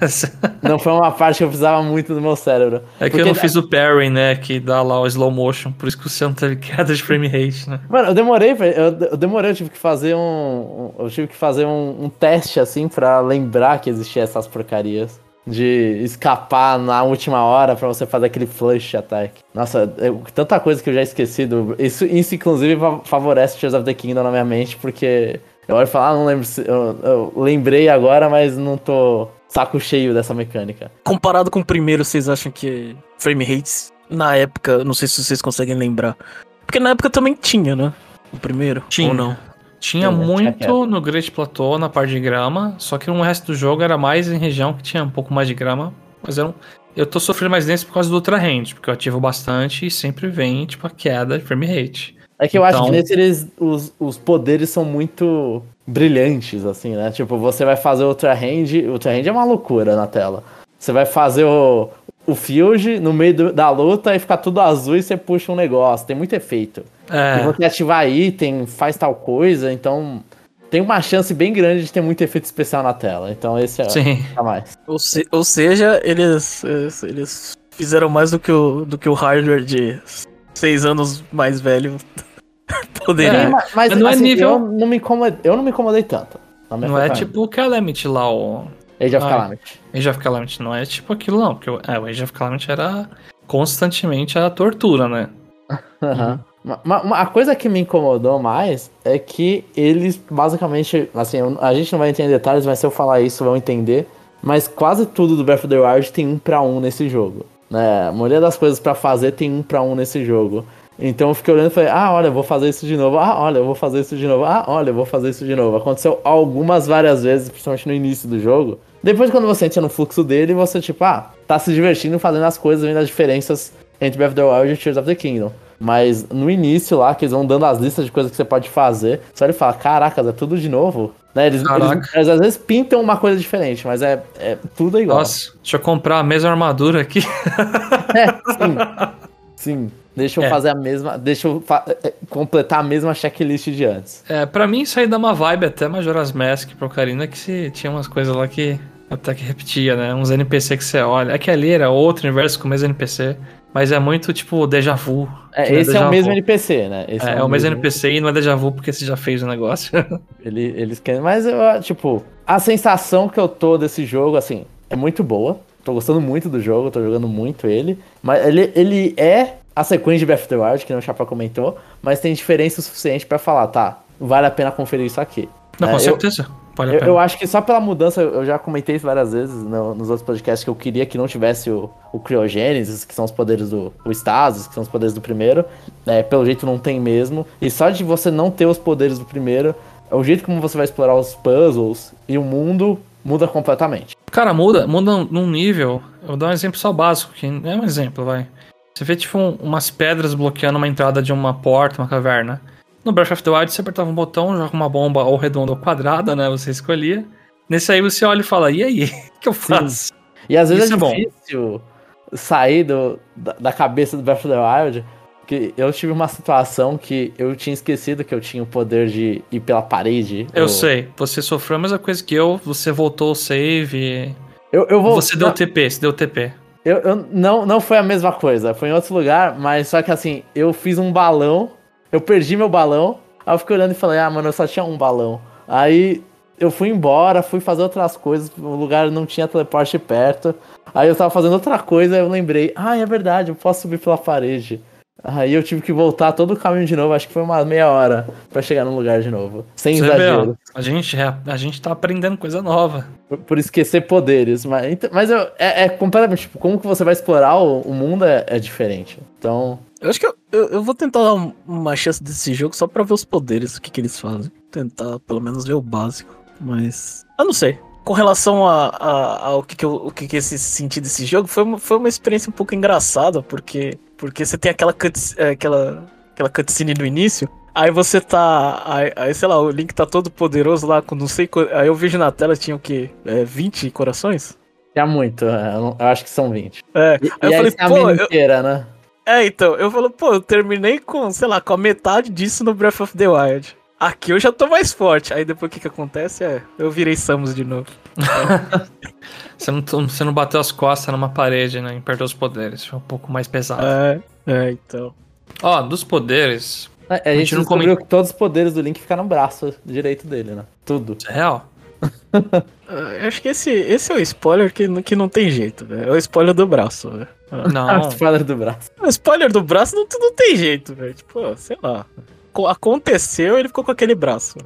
Não foi uma parte que eu precisava muito do meu cérebro. É que Porque- eu não fiz o parry, né? Que dá lá o slow motion, por isso que você não teve queda de frame rate, né? Mano, eu demorei, eu, demorei, eu tive que fazer um, eu tive que fazer um, um teste assim pra lembrar que existia essas porcarias de escapar na última hora pra você fazer aquele flush attack. Nossa, eu- tanta coisa que eu já esqueci do, isso, isso inclusive fa- favorece Tears of the Kingdom na minha mente porque eu olho e falo, ah, não lembro, se, eu, eu lembrei agora, mas não tô saco cheio dessa mecânica. Comparado com o primeiro, vocês acham que frame rates na época, não sei se vocês conseguem lembrar. Porque na época também tinha, né? O primeiro, Tinha. ou não? Tinha Tinha, tinha muito queda. no Great Plateau, na parte de grama, só que no resto do jogo era mais em região que tinha um pouco mais de grama, mas eu não... Eu tô sofrendo mais nesse por causa do Ultra Hand, porque eu ativo bastante e sempre vem, tipo, a queda de frame rate. É que eu acho Então- que nesse eles, os, os poderes são muito brilhantes, assim, né? Tipo, você vai fazer Ultra Hand, Ultra Hand é uma loucura na tela. Você vai fazer o, o Field no meio do- da luta e fica tudo azul e você puxa um negócio. Tem muito efeito. E É, você ativar item, faz tal coisa, então tem uma chance bem grande de ter muito efeito especial na tela. Então esse é sim. a mais. Ou, se- ou seja, eles, eles, eles fizeram mais do que o, do que o hardware de seis anos mais velho poderia. É, mas, mas, não é assim, nível- eu, não me incomodei, eu não me incomodei tanto. Não é tipo o Calamity lá, o Age of Ai. Calamity. Age of Calamity. Não é tipo aquilo não, porque o, é, o Age of Calamity era constantemente a tortura, né? Aham. Ma- ma- ma- A coisa que me incomodou mais é que eles basicamente, assim, a gente não vai entender detalhes, mas se eu falar isso vão entender. Mas quase tudo do Breath of the Wild tem um pra um nesse jogo. Né? A maioria das coisas pra fazer tem um pra um nesse jogo. Então eu fiquei olhando e falei, ah, olha, eu vou fazer isso de novo. Ah, olha, eu vou fazer isso de novo. Ah, olha, eu vou fazer isso de novo. Aconteceu algumas várias vezes, principalmente no início do jogo. Depois, quando você entra no fluxo dele, você, tipo, ah, tá se divertindo fazendo as coisas, vendo as diferenças entre Breath of the Wild e Tears of the Kingdom. Mas no início lá, que eles vão dando as listas de coisas que você pode fazer, você olha e fala, caracas, é tudo de novo. Né? Eles, eles- eles às vezes pintam uma coisa diferente, mas é, é tudo igual. Nossa, deixa eu comprar a mesma armadura aqui. É, sim. Sim. Deixa eu É. fazer a mesma. Deixa eu fa- é, completar a mesma checklist de antes. É, pra mim isso aí dá uma vibe até Majora's Mask pro Ocarina, que se, tinha umas coisas lá que até que repetia, né? Uns NPC que você olha. É que ali era outro universo com o mesmo NPC, mas é muito tipo déjà vu. É, que não esse é déjà o mesmo. NPC, né? Esse É, é o mesmo NPC e não é déjà vu porque você já fez o negócio. Ele, eles querem. Mas eu, tipo, a sensação que eu tô desse jogo, assim, é muito boa. Tô gostando muito do jogo, tô jogando muito ele. Mas ele, ele é a sequência de Breath of the Wild, que nem o Chapa comentou, mas tem diferença o suficiente pra falar, tá, vale a pena conferir isso aqui. não, É, com eu- certeza. Vale Eu, eu acho que só pela mudança, eu já comentei isso várias vezes no- nos outros podcasts, que eu queria que não tivesse o, o Criogênesis, que são os poderes do o Stasis, que são os poderes do primeiro. É, pelo jeito não tem mesmo. E só de você não ter os poderes do primeiro, o jeito como você vai explorar os puzzles e o mundo muda completamente. Cara, muda, muda num nível. Eu vou dar um exemplo só básico, que é um exemplo, vai. Você vê, tipo, um- umas pedras bloqueando uma entrada de uma porta, uma caverna. No Breath of the Wild, você apertava um botão, joga uma bomba ou redonda ou quadrada, né? Você escolhia. Nesse aí você olha e fala, e aí? O que eu faço? E às vezes Isso é é bom. difícil sair do, da, da cabeça do Breath of the Wild. Que eu tive uma situação que eu tinha esquecido que eu tinha o poder de ir pela parede. Eu ou- sei, você sofreu a mesma coisa que eu, você voltou o save. Eu, eu vou, Você deu TP, você deu TP. eu, eu- não, não foi a mesma coisa, foi em outro lugar, mas só que assim, eu fiz um balão, eu perdi meu balão, aí eu fiquei olhando e falei, ah, mano, eu só tinha um balão. Aí eu fui embora, fui fazer outras coisas, o lugar não tinha teleporte perto. Aí eu tava fazendo outra coisa, aí eu lembrei, ah, é verdade, eu posso subir pela parede. Aí eu tive que voltar todo o caminho de novo, acho que foi uma meia hora pra chegar no lugar de novo. Sem Você vê, exagero. a gente, é- a gente tá aprendendo coisa nova. Por, por esquecer poderes. Mas, mas eu- é, é completamente. Tipo, como que você vai explorar o, o mundo é, é diferente. Então. Eu acho que eu, eu, eu vou tentar dar um- uma chance desse jogo só pra ver os poderes, o que, que eles fazem. Tentar pelo menos ver o básico. Mas. Eu não sei. Com relação a, a- ao que, que, eu, o que, que esse senti desse jogo, foi uma, foi uma experiência um pouco engraçada, porque, porque você tem aquela, cuts, é, aquela, aquela cutscene no início. Aí você tá. Aí, aí, sei lá, o Link tá todo poderoso lá com não sei. Aí eu vejo na tela tinha o quê? É, 20 corações? É muito. é, eu, acho que são 20. É. E, aí e eu aí falei, tem a pô, eu, inteira, né? É, então, eu falo, pô, eu terminei com, sei lá, com a metade disso no Breath of the Wild. Aqui eu já tô mais forte. Aí depois o que que acontece é, eu virei Samus de novo. Você não, você não bateu as costas numa parede, né? E perdeu os poderes. Foi um pouco mais pesado. É, é, então. Ó, dos poderes. A, a gente não descobriu que todos os poderes do Link ficaram no braço direito dele, né? Tudo. Isso é real? Eu acho que esse, esse é o spoiler que, não- que não tem jeito, velho. É o spoiler do braço, velho. Não. Spoiler do braço. O spoiler do braço não, não tem jeito, velho. Tipo, sei lá. Co- Aconteceu, ele ficou com aquele braço.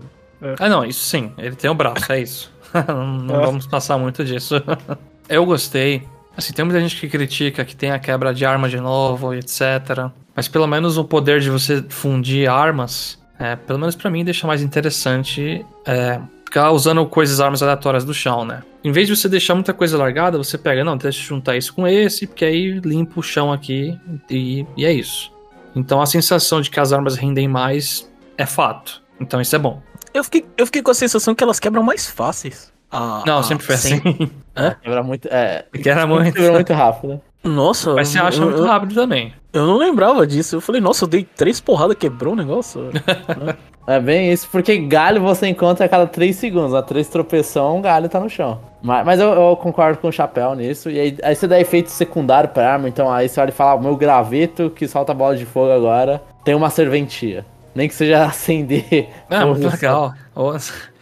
Ah, não, isso sim. Ele tem o braço, é isso. não É. vamos passar muito disso. Eu gostei. Assim, tem muita gente que critica que tem a quebra de arma de novo, etc. Mas pelo menos o poder de você fundir armas, é, pelo menos pra mim, deixa mais interessante é, ficar usando coisas, armas aleatórias do chão, né? Em vez de você deixar muita coisa largada, você pega, não, deixa eu juntar isso com esse, porque aí limpa o chão aqui e, e é isso. Então a sensação de que as armas rendem mais é fato. Então isso é bom. Eu fiquei, eu fiquei com a sensação que elas quebram mais fáceis. Ah, Não, ah, sempre foi sem- assim. Quebra muito. É. Que era muito. Quebra muito rápido. Nossa, Mas você acha eu, muito rápido também. eu não lembrava disso. Eu falei, nossa, eu dei três porradas, quebrou o negócio. É bem isso, porque galho você encontra a cada 3 segundos. A 3 tropeção, um galho tá no chão. Mas, mas eu, eu concordo com o chapéu nisso. E aí, aí você dá efeito secundário pra arma. Então aí você olha e fala: "Ah, o meu graveto que solta bola de fogo agora tem uma serventia. Nem que seja acender. É, muito legal. Ô,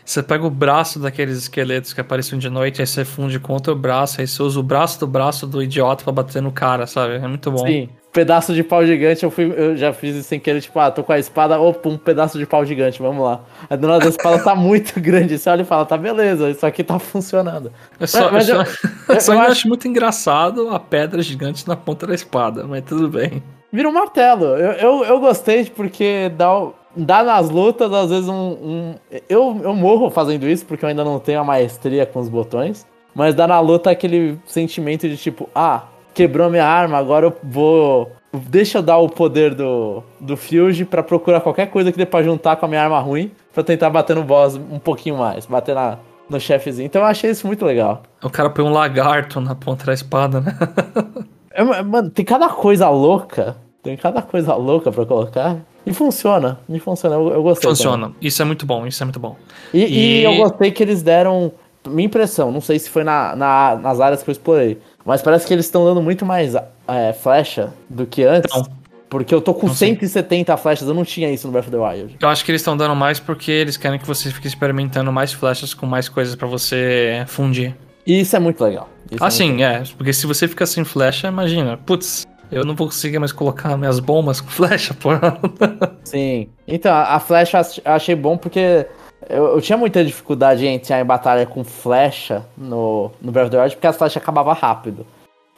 Você pega o braço daqueles esqueletos que apareciam de noite, aí você funde com outro braço, aí você usa o braço do braço do idiota pra bater no cara, sabe? É muito bom. Sim. Pedaço de pau gigante, eu, fui, eu já fiz isso sem querer, tipo, ah, tô com a espada, opa, um pedaço de pau gigante, vamos lá. A dona da espada tá muito grande, você olha e fala, tá beleza, isso aqui tá funcionando. Eu só, Mas- mas eu só, eu- só eu acho- acho muito engraçado a pedra gigante na ponta da espada, mas tudo bem. Vira um martelo. Eu, eu, eu gostei porque dá, o- dá nas lutas, às vezes, um. um- eu, eu morro fazendo isso porque eu ainda não tenho a maestria com os botões. Mas dá na luta aquele sentimento de tipo, ah, quebrou minha arma, agora eu vou. Deixa eu dar o poder do, do Fuge pra procurar qualquer coisa que dê pra juntar com a minha arma ruim pra tentar bater no boss um pouquinho mais, bater na, no chefezinho. Então eu achei isso muito legal. O cara põe um lagarto na ponta da espada, né? É, ma- mano, tem cada coisa louca. Tem cada coisa louca pra colocar. E funciona. E funciona. Eu, eu gostei. Funciona. Isso é muito bom, isso é muito bom. também. E, e E- eu gostei que eles deram. Minha impressão, não sei se foi na, na- nas áreas que eu explorei. Mas parece que eles estão dando muito mais é, flecha do que antes. Não. Porque eu tô com Não sei. 170 flechas, eu não tinha isso no Breath of the Wild. Eu acho que eles estão dando mais porque eles querem que você fique experimentando mais flechas com mais coisas pra você fundir. E isso é muito legal. Isso é muito Assim, é, porque se você fica sem flecha, imagina, putz, eu não vou conseguir mais colocar minhas bombas com flecha, pô. Sim. Então, a flecha eu ach- eu achei bom porque eu, eu tinha muita dificuldade em entrar em batalha com flecha no, no Breath of the Wild porque as flechas acabavam rápido.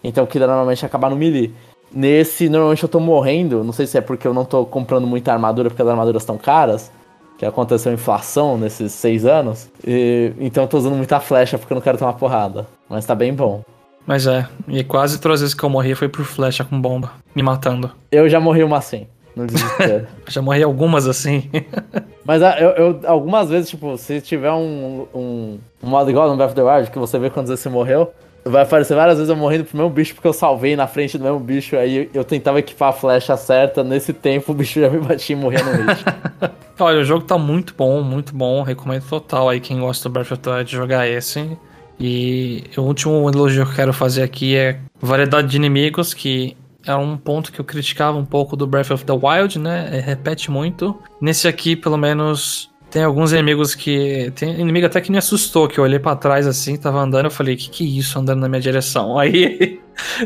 Então queria normalmente acabar no melee. Nesse, normalmente eu tô morrendo, não sei se é porque eu não tô comprando muita armadura porque as armaduras estão caras, que aconteceu inflação nesses seis anos. E, então eu tô usando muita flecha porque eu não quero tomar porrada. Mas tá bem bom. Mas é, e quase todas as vezes que eu morri foi por flecha com bomba, me matando. Eu já morri uma assim, no desespero. Já morri algumas assim. Mas ah, eu, eu- algumas vezes, tipo, se tiver um, um, um modo igual no Breath of the Wild, que você vê quantas vezes você morreu, vai aparecer várias vezes eu morrendo pro mesmo bicho porque eu salvei na frente do mesmo bicho, aí eu tentava equipar a flecha certa, nesse tempo o bicho já me batia e morria no hit. Olha, o jogo tá muito bom, muito bom. Recomendo total aí quem gosta do Breath of the Wild jogar esse. E o último elogio que eu quero fazer aqui é variedade de inimigos, que é um ponto que eu criticava um pouco do Breath of the Wild, né? É, repete muito. Nesse aqui, pelo menos, tem alguns inimigos que. Tem inimigo até que me assustou, que eu olhei pra trás assim, tava andando, eu falei, que que é isso andando na minha direção? Aí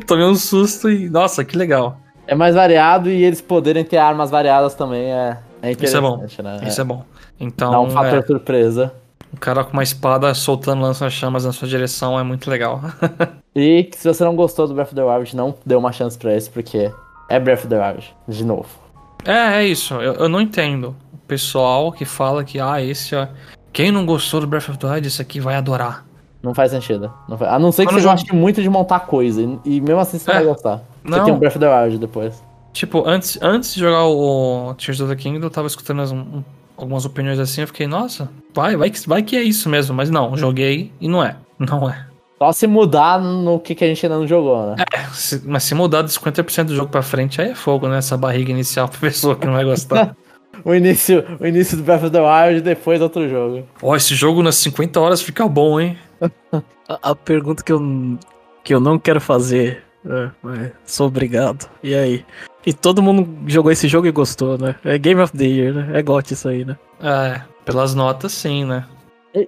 tomei um susto e, nossa, que legal. é mais variado e eles poderem ter armas variadas também é, é Isso é bom. interessante, né? Isso é bom. Então, Dá um fator é, surpresa. O cara com uma espada soltando lança-chamas na sua direção é muito legal. E se você não gostou do Breath of the Wild, não dê uma chance pra esse, porque é Breath of the Wild, de novo. É, é isso. Eu, eu não entendo o pessoal que fala que, ah, esse, ó. Quem não gostou do Breath of the Wild, esse aqui vai adorar. Não faz sentido. Não faz- A não ser que você goste muito de montar coisa. E, e mesmo assim você É. vai gostar. Você Não. tem um Breath of the Wild depois. Tipo, antes, antes de jogar o Tears of the Kingdom, eu tava escutando um- algumas opiniões assim, eu fiquei, nossa, vai, vai que, vai que é isso mesmo. Mas não, joguei e não é. Não é. Só se mudar no que, que a gente ainda não jogou, né? É, se- mas se mudar de 50% do jogo pra frente, aí é fogo, né? Essa barriga inicial pra pessoa que não vai gostar. O, início, o início do Breath of the Wild e depois outro jogo. Ó, esse jogo nas 50 horas fica bom, hein? A, a pergunta que eu, que eu não quero fazer, é, mas sou obrigado. E aí? E todo mundo jogou esse jogo e gostou, né? É Game of the Year, né? É GOT isso aí, né? É, pelas notas, sim, né?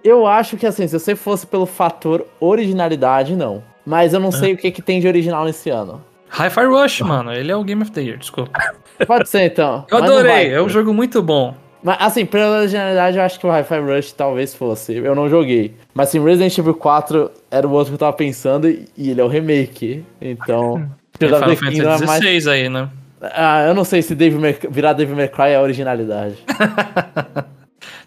Eu acho que assim, se você fosse pelo fator originalidade, não. Mas eu não sei o que, que tem de original nesse ano. Hi-Fi Rush, mano, ele é o Game of the Year, desculpa. Pode ser então. Eu adorei, vai é um jogo muito bom. Mas assim, pela originalidade, eu acho que o Hi-Fi Rush talvez fosse. Eu não joguei. Mas assim, Resident Evil 4 era o outro que eu tava pensando e ele é o remake. Então. Final é Fantasy mais- XVI aí, né? Ah, eu não sei se Devil May... virar Devil May Cry é a originalidade.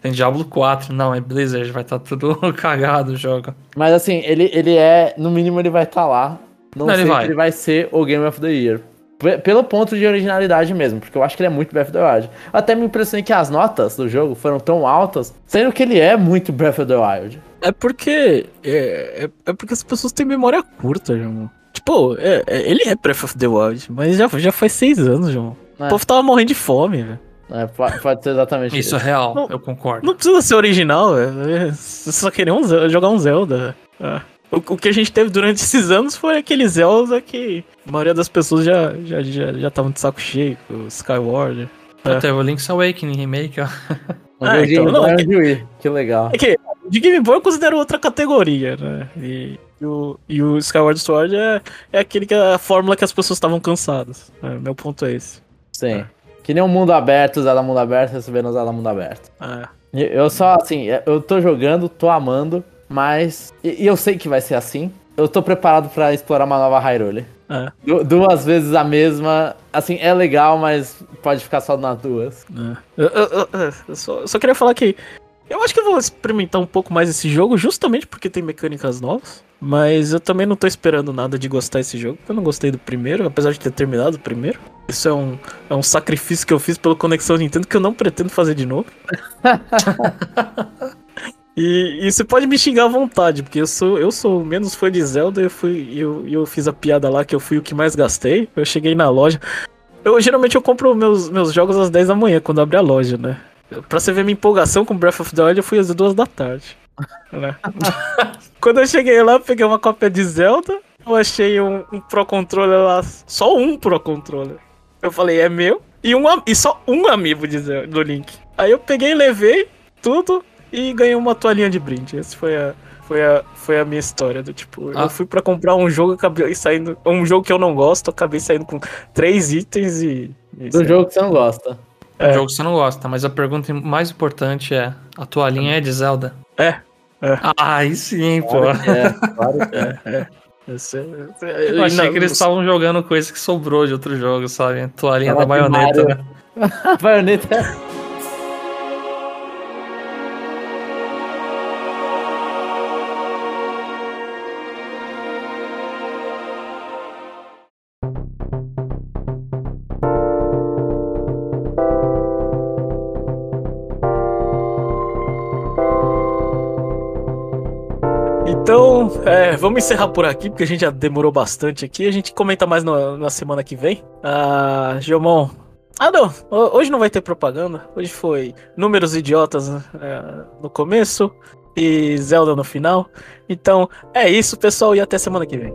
Tem Diablo 4, não, é Blizzard, vai estar tudo cagado o jogo. Mas assim, ele, ele é. No mínimo ele vai estar lá. Não, Não, ele sei vai. se ele vai ser o Game of the Year. Pelo ponto de originalidade mesmo, porque eu acho que ele é muito Breath of the Wild. Eu até me impressionei que as notas do jogo foram tão altas, sendo que ele é muito Breath of the Wild. É porque. É, é, é porque as pessoas têm memória curta, João. Tipo, é- é- ele é Breath of the Wild, mas já, já faz seis anos, João. É. O povo tava morrendo de fome, velho. É, po- pode ser exatamente Isso isso. é real, Não. eu concordo. Não precisa ser original, velho. É, Você só queria um Zelda- jogar um Zelda. É. O, o que a gente teve durante esses anos foi aquele Zelda que a maioria das pessoas já estavam já, já, já de saco cheio, o Skyward. É. Até o Link's Awakening remake, ó. Ah, então, não, é- de Wii. Que legal. É que de Game Boy eu considero outra categoria, né? E, e o, e o Skyward Sword é, é aquele que é a fórmula que as pessoas estavam cansadas. É, meu ponto é esse. Sim. Que nem um mundo aberto, Zelda mundo aberto, recebendo Zelda mundo aberto. É. Eu só, assim, eu tô jogando, tô amando, mas. E, e eu sei que vai ser assim. Eu tô preparado pra explorar uma nova Hyrule. É, Du- duas vezes a mesma. Assim, é legal, mas pode ficar só nas duas. é. Eu, eu- eu- eu só, só queria falar que eu acho que eu vou experimentar um pouco mais esse jogo, justamente porque tem mecânicas novas. Mas eu também não tô esperando nada de gostar desse jogo, porque eu não gostei do primeiro, apesar de ter terminado o primeiro. Isso é um, é um sacrifício que eu fiz pela Conexão Nintendo que eu não pretendo fazer de novo. E, e você pode me xingar à vontade, porque eu sou, eu sou menos fã de Zelda e eu, fui, e eu, e eu fiz a piada lá que eu fui o que mais gastei. Eu cheguei na loja. Eu geralmente eu compro meus, meus jogos às 10 da manhã, quando abre a loja, né? Pra você ver minha empolgação com Breath of the Wild, eu fui às 2 da tarde. Né? quando eu cheguei lá, eu peguei uma cópia de Zelda, eu achei um, um Pro Controller lá, só um Pro Controller. Eu falei, é meu, e, um, e só um amiibo de Zelda, do Link. Aí eu peguei, levei tudo e ganhei uma toalhinha de brinde. Essa foi a, foi a, foi a minha história. Do tipo, Ah. eu fui pra comprar um jogo, acabei saindo. Um jogo que eu não gosto, acabei saindo com três itens e. e Do jogo que você não gosta. É um É. jogo que você não gosta, mas a pergunta mais importante é: a toalhinha é de Zelda? É. Ah, aí sim, pô. Claro que é, claro que é. Esse- Eu achei que eles estavam jogando coisa que sobrou de outro jogo, sabe? Toalhinha da baioneta, né? Baioneta Então, é, vamos encerrar por aqui, porque a gente já demorou bastante aqui. A gente comenta mais no- na semana que vem. Ah. Ah, não. ho- Hoje não vai ter propaganda. Hoje foi números idiotas né, é, no começo e Zelda no final. Então, é isso, pessoal, e até semana que vem.